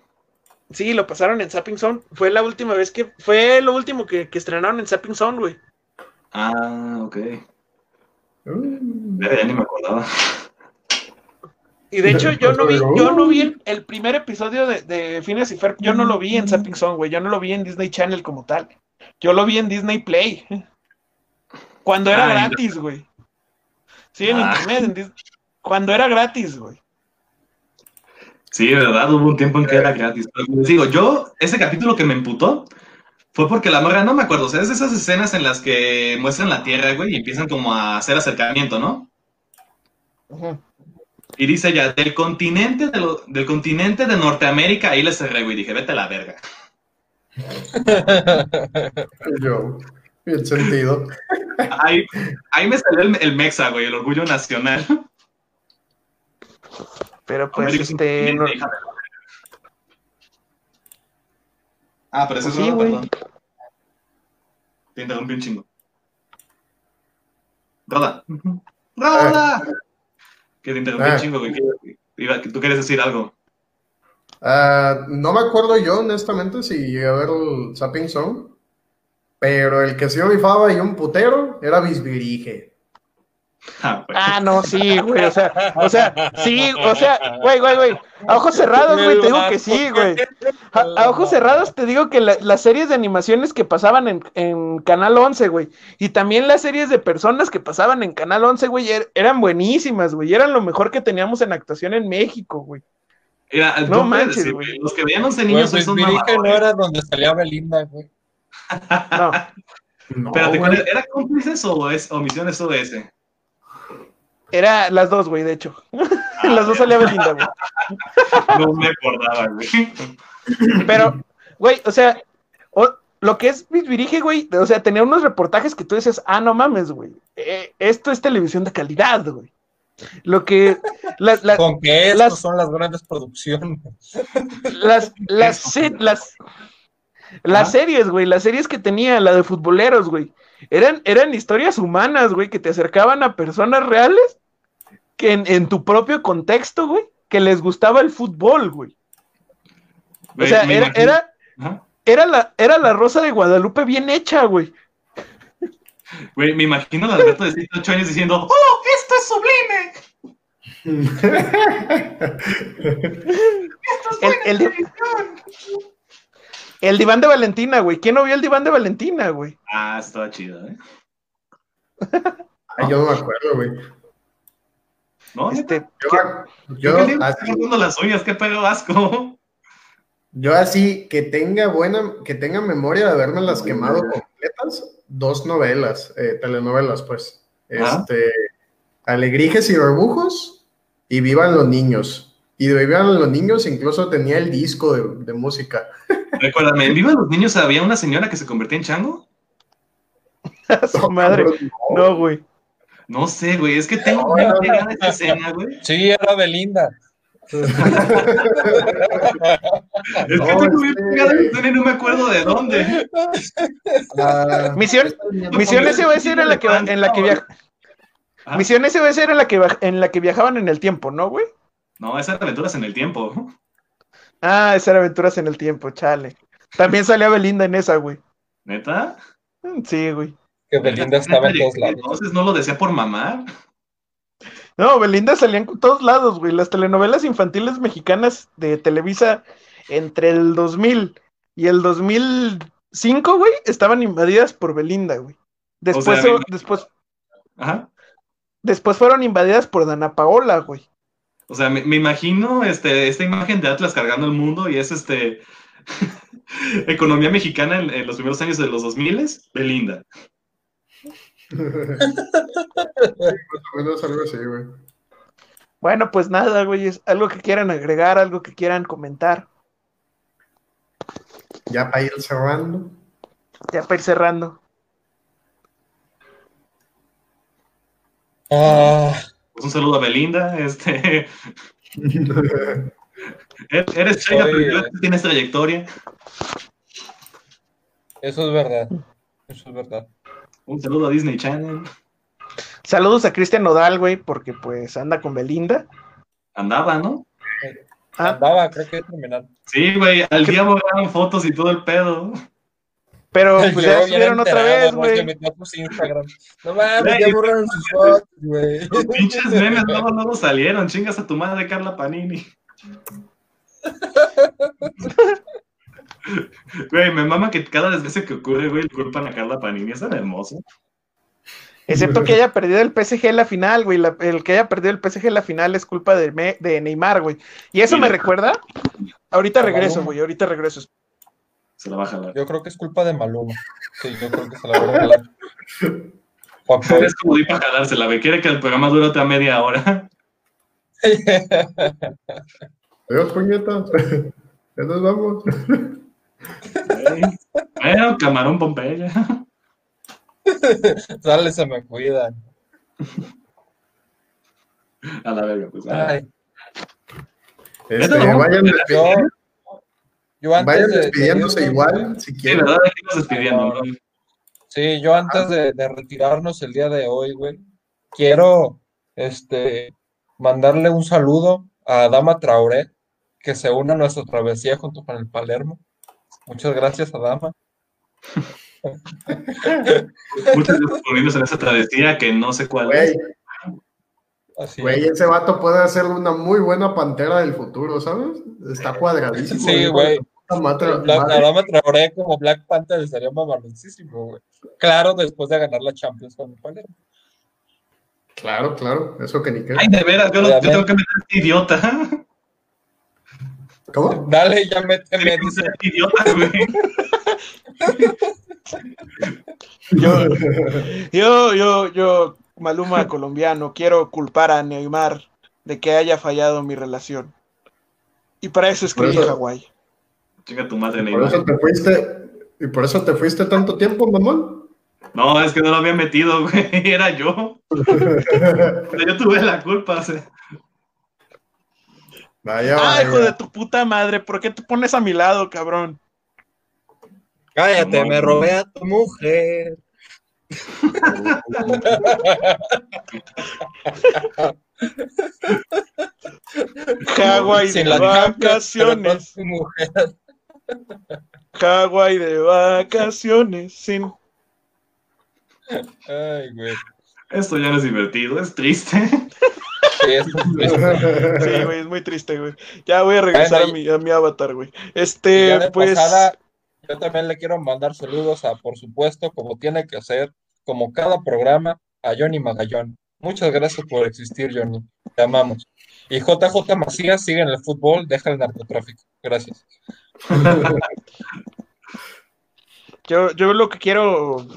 S1: Sí, lo pasaron en Zapping Zone. Fue la última vez que, fue lo último que, que estrenaron en Zapping Zone, güey.
S2: Ah, ok.
S4: Mm,
S2: Verga, Ya ni me acordaba.
S1: Y de hecho, yo no vi, yo no vi el, el primer episodio de, de Phineas y Ferb, yo no lo vi en Zapping Zone, güey. Yo no lo vi en Disney Channel como tal. Yo lo vi en Disney Play. Cuando era gratis, güey. Sí, en
S2: Ah.
S1: internet, en Dis- cuando era gratis, güey.
S2: Sí, de verdad, hubo un tiempo en que era gratis. Pero como les digo, yo, ese capítulo que me emputó fue porque la morra, no me acuerdo, o sea, es de esas escenas en las que muestran la Tierra, güey, y empiezan como a hacer acercamiento, ¿no?
S1: Ujú.
S2: Y dice ya, del continente de, lo- del continente de Norteamérica, ahí le cerré, güey, dije, vete a la verga.
S4: Yo, bien sentido.
S2: Ahí, ahí me salió el, el Mexa, güey, el orgullo nacional.
S1: Pero pues,
S2: América
S1: este, no-
S2: hija de la verga. Ah, pero eso
S1: Pues
S2: es
S1: sí, güey.
S2: perdón. Te interrumpí un chingo. Roda. ¡Roda! Que te interrumpí
S4: Ah.
S2: un chingo, güey. que- Tú quieres decir algo.
S4: Ah, no me acuerdo yo, honestamente, si llegué a ver el Zapping Zone, pero el que sí rifaba y un putero era Bisbirige.
S2: Ah, güey.
S1: Ah, no, sí, güey, o sea, o sea, sí, o sea, güey, güey, güey, a ojos cerrados, güey, te digo que sí, güey. A, a ojos cerrados te digo que la- las series de animaciones que pasaban en, en Canal 11, güey, y también las series de personas que pasaban en Canal 11, güey, er- eran buenísimas, güey, eran lo mejor que teníamos en actuación en México, güey.
S2: Mira,
S1: no manches,
S2: decir,
S1: güey.
S2: Los que veían 11
S3: Pues
S2: niños
S3: Luis
S2: son
S3: Virige no
S2: mamadores.
S3: era donde salía Belinda, güey.
S1: No,
S4: No,
S2: Espérate,
S4: güey.
S2: ¿cuál- ¿era cómplices o, es, o misiones ODS?
S1: Era las dos, güey, de hecho. las dos salía Belinda, güey.
S2: No me acordaba, güey.
S1: Pero, güey, o sea, o- lo que es Bisbirige, güey, o sea, tenía unos reportajes que tú dices, ah, no mames, güey, eh, esto es televisión de calidad, güey. Lo que. la- la-
S3: Con que estos
S1: las-
S3: son las grandes producciones.
S1: las, las, las, las
S2: Ajá.
S1: series, güey, las series que tenía, la de futboleros, güey, eran, eran historias humanas, güey, que te acercaban a personas reales que en, en tu propio contexto, güey, que les gustaba el fútbol, güey. O sea, era, era, la, era la Rosa de Guadalupe bien hecha, güey.
S2: Güey, me imagino al Alberto de 18 años diciendo, ¡Oh, esto es sublime! ¡Esto es
S1: El,
S2: buena
S1: el, el diván de Valentina, güey. ¿Quién no vio el diván de Valentina, güey?
S2: Ah, estaba chido, ¿eh?
S4: Ay, yo no me acuerdo, güey.
S2: ¿No?
S1: Este,
S4: Yo,
S2: Yo,
S4: yo, así,
S2: las uñas, qué pedo asco.
S4: yo así que tenga buena, que tenga memoria de haberme las quemado completas, dos novelas, eh, telenovelas, pues.
S2: Ajá.
S4: Este, Alegrijes y Rebujos y Vivan los Niños. Y de Vivan los Niños incluso tenía el disco de, de música.
S2: Recuérdame, en Viva los Niños había una señora que se convertía en chango.
S1: a su madre. No, güey.
S2: No sé, güey, es que tengo una pegada esa escena, güey.
S3: Sí, era Belinda.
S2: Es que
S4: No,
S2: tengo bien pegada esa escena y no me acuerdo de dónde.
S1: Misión, Misión SOS era la que, en la que viaj-
S2: Ah,
S1: Misión SOS era la que, en la que viajaban en el tiempo, ¿no, güey?
S2: No, esas aventuras en el tiempo.
S1: Ah, esa era Aventuras en el Tiempo, chale. También salía Belinda en esa, güey.
S2: ¿Neta?
S1: Mm, Sí, güey.
S3: Que Belinda estaba en todos lados.
S2: Entonces no lo decía por mamar.
S1: No, Belinda salía en todos lados, güey. Las telenovelas infantiles mexicanas de Televisa entre el 2000 y el 2005, güey, estaban invadidas por Belinda, güey. Después,
S2: O sea,
S1: después,
S2: Ajá.
S1: después fueron invadidas por Dana Paola, güey.
S2: O sea, me, me imagino este, esta imagen de Atlas cargando el mundo y es este economía mexicana en, en los primeros años de los 2000, Belinda.
S4: Más o menos algo así, güey.
S1: Bueno, pues nada, güey, es algo que quieran agregar, algo que quieran comentar.
S4: Ya para ir cerrando.
S1: Ya para ir cerrando.
S3: Ah,
S2: un saludo a Belinda. Este, eres chica,
S3: Oye.
S2: pero tienes trayectoria.
S3: eso es verdad. Eso es verdad.
S2: Un saludo a Disney Channel.
S1: Saludos a Cristian Nodal, güey, porque pues anda con Belinda.
S2: Andaba, ¿no?
S1: Ah,
S3: Andaba, creo que terminando.
S2: Sí, güey, al día borraron fotos y todo el pedo.
S1: pero pues ya subieron otra vez, güey.
S3: Instagram. No mames, ya borraron sus fotos, güey.
S2: Los pinches memes luego, luego salieron. Chingas a tu madre, Carla Panini. Güey, me mama que cada desgracia que ocurre, güey, le culpan a Carla Panini. Es tan hermoso.
S1: Excepto que haya perdido el PSG en la final, güey. la- el que haya perdido el PSG en la final es culpa de, Me- de Neymar, güey. Y eso me recuerda. Ahorita regreso, güey. Ahorita regreso.
S2: Se la va a jalar.
S3: Yo creo que es culpa de Maluma. Sí, yo creo que se la va a Pablo.
S2: Es como di para jalársela, güey. Quiere que el programa dure otra media hora.
S4: Adiós, puñetas. Ya nos vamos.
S2: Bueno, camarón Pompeya.
S3: Sale, se me cuidan.
S2: A la verga, pues.
S3: Ay,
S4: Este, vayan, despidiendo-
S3: yo antes
S4: vayan
S3: de- de
S4: despidiéndose igual, si
S2: Sí,
S4: quieren.
S2: ¿verdad? Aquí nos despidiendo, ¿no?
S3: Sí, yo antes de, de retirarnos el día de hoy, güey, quiero este, mandarle un saludo a Adama Traoré, que se une a nuestra travesía junto con el Palermo. Muchas gracias, Adama.
S2: Muchas gracias por unirnos en esa travesía que no sé cuál
S4: Güey,
S2: es.
S3: Así
S4: güey, ese vato puede hacer una muy buena pantera del futuro, ¿sabes? Está cuadradísimo.
S3: Sí, güey. Adama Traoré como Black Panther estaría mamaloncísimo, güey. Claro, después de ganar la Champions con el Palermo.
S4: Claro, claro, eso que ni qué.
S2: Ay, de veras, yo, lo- yo tengo que meter este idiota.
S4: ¿Cómo?
S3: Dale, ya méteme, dice.
S2: idiota, güey.
S1: Yo, yo, yo, yo, Maluma colombiano, quiero culpar a Neymar de que haya fallado mi relación. Y para eso escribí
S4: Por eso-
S1: Hawái.
S2: Chinga tu madre,
S4: Por
S2: Neymar.
S4: eso te fuiste, ¿Y por eso te fuiste tanto tiempo, mamón?
S2: No, es que no lo había metido, güey. Era yo. Pero yo tuve la culpa. o sea.
S4: Vaya,
S1: Ah,
S4: vaya.
S1: hijo de tu puta madre, ¿por qué te pones a mi lado, cabrón?
S3: Cállate,
S2: No,
S3: me robé a tu mujer.
S1: Hawái
S3: Sin
S1: de vacaciones.
S3: mujer.
S1: Hawái de vacaciones. Sin...
S3: Ay, güey.
S2: Esto ya no es divertido, es triste.
S3: Sí, es triste.
S1: Sí, güey, es muy triste, güey. Ya voy a regresar
S3: Bueno,
S1: a, mi, a mi avatar, güey. Este, pues.
S3: pasada, yo también le quiero mandar saludos a, por supuesto, como tiene que ser, como cada programa, a Johnny Magallón. Muchas gracias por existir, Johnny. Te amamos. Y JJ Macías sigue en el fútbol, deja el narcotráfico. Gracias.
S1: Yo, yo lo que quiero.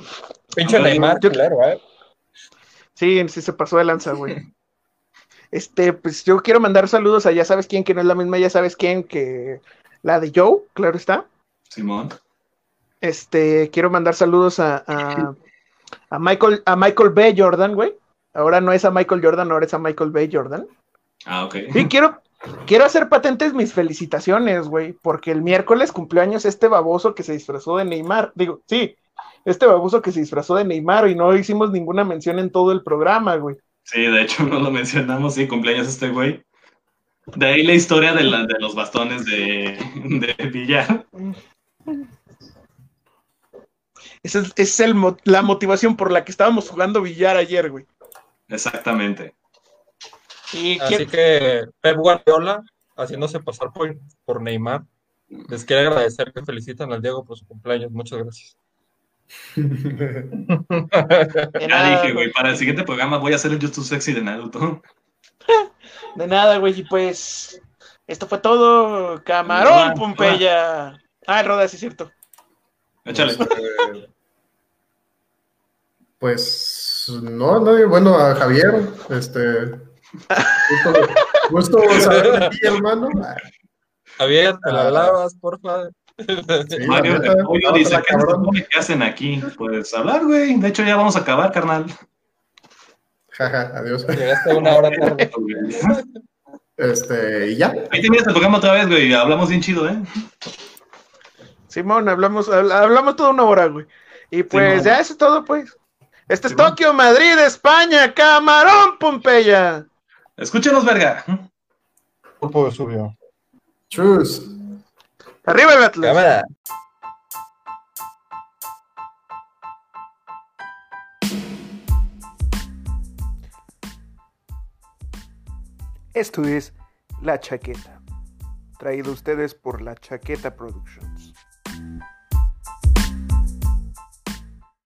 S3: Pinche Neymar,
S1: yo-
S3: claro, ¿eh?
S1: Sí, sí se pasó de lanza, güey. Este, pues yo quiero mandar saludos a ya sabes quién, que no es la misma, ya sabes quién, que la de Joe, claro está.
S2: Simón.
S1: Este, quiero mandar saludos a, a, a Michael, a Michael B. Jordan, güey. Ahora no es a Michael Jordan, ahora es a Michael B. Jordan.
S2: Ah, ok.
S1: Sí, quiero, quiero hacer patentes mis felicitaciones, güey, porque el miércoles cumplió años este baboso que se disfrazó de Neymar. Digo, sí, este baboso que se disfrazó de Neymar y no hicimos ninguna mención en todo el programa, güey.
S2: Sí, de hecho no lo mencionamos, sí, cumpleaños este güey. De ahí la historia de, la- de los bastones de, de Villar.
S1: Esa es, es el mo- la motivación por la que estábamos jugando billar ayer, güey.
S2: Exactamente.
S1: Y
S3: Así
S1: quiero-
S3: que Pep Guardiola, haciéndose pasar por, por Neymar, les quiere agradecer que felicitan al Diego por su cumpleaños. Muchas gracias.
S2: Ya dije,
S1: güey.
S2: para el siguiente programa voy a hacer el Too Sexy de Naruto.
S1: De nada, güey. Y pues, esto fue todo. Camarón, Pompeya. Ah, el Roda, sí es cierto.
S2: Échale.
S4: Este, Pues no, no, bueno, a Javier, este. Gusto, gusto saber de ti, hermano.
S3: Javier, te la
S4: Ah.
S3: lavas, porfa.
S4: Sí,
S2: Mario, dice, ¿qué, hacen aquí? Pues hablar, güey. De hecho, ya vamos a acabar, carnal.
S4: Jaja, adiós.
S3: Llegaste una hora tarde.
S4: Este, y ya.
S2: Ahí terminas el programa otra vez, güey. Hablamos bien chido, ¿eh?
S1: Simón, hablamos, habla- hablamos toda una hora, güey. Y pues,
S2: Simón.
S1: ya eso es todo, pues. Este es. Tokio, Madrid, España. Camarón, Pompeya.
S2: Escúchenos, verga.
S3: Grupo subió.
S4: Chus.
S1: Arriba el Atlas.
S3: Cámara.
S1: Esto es La Chaqueta. Traído a ustedes por La Chaqueta Productions.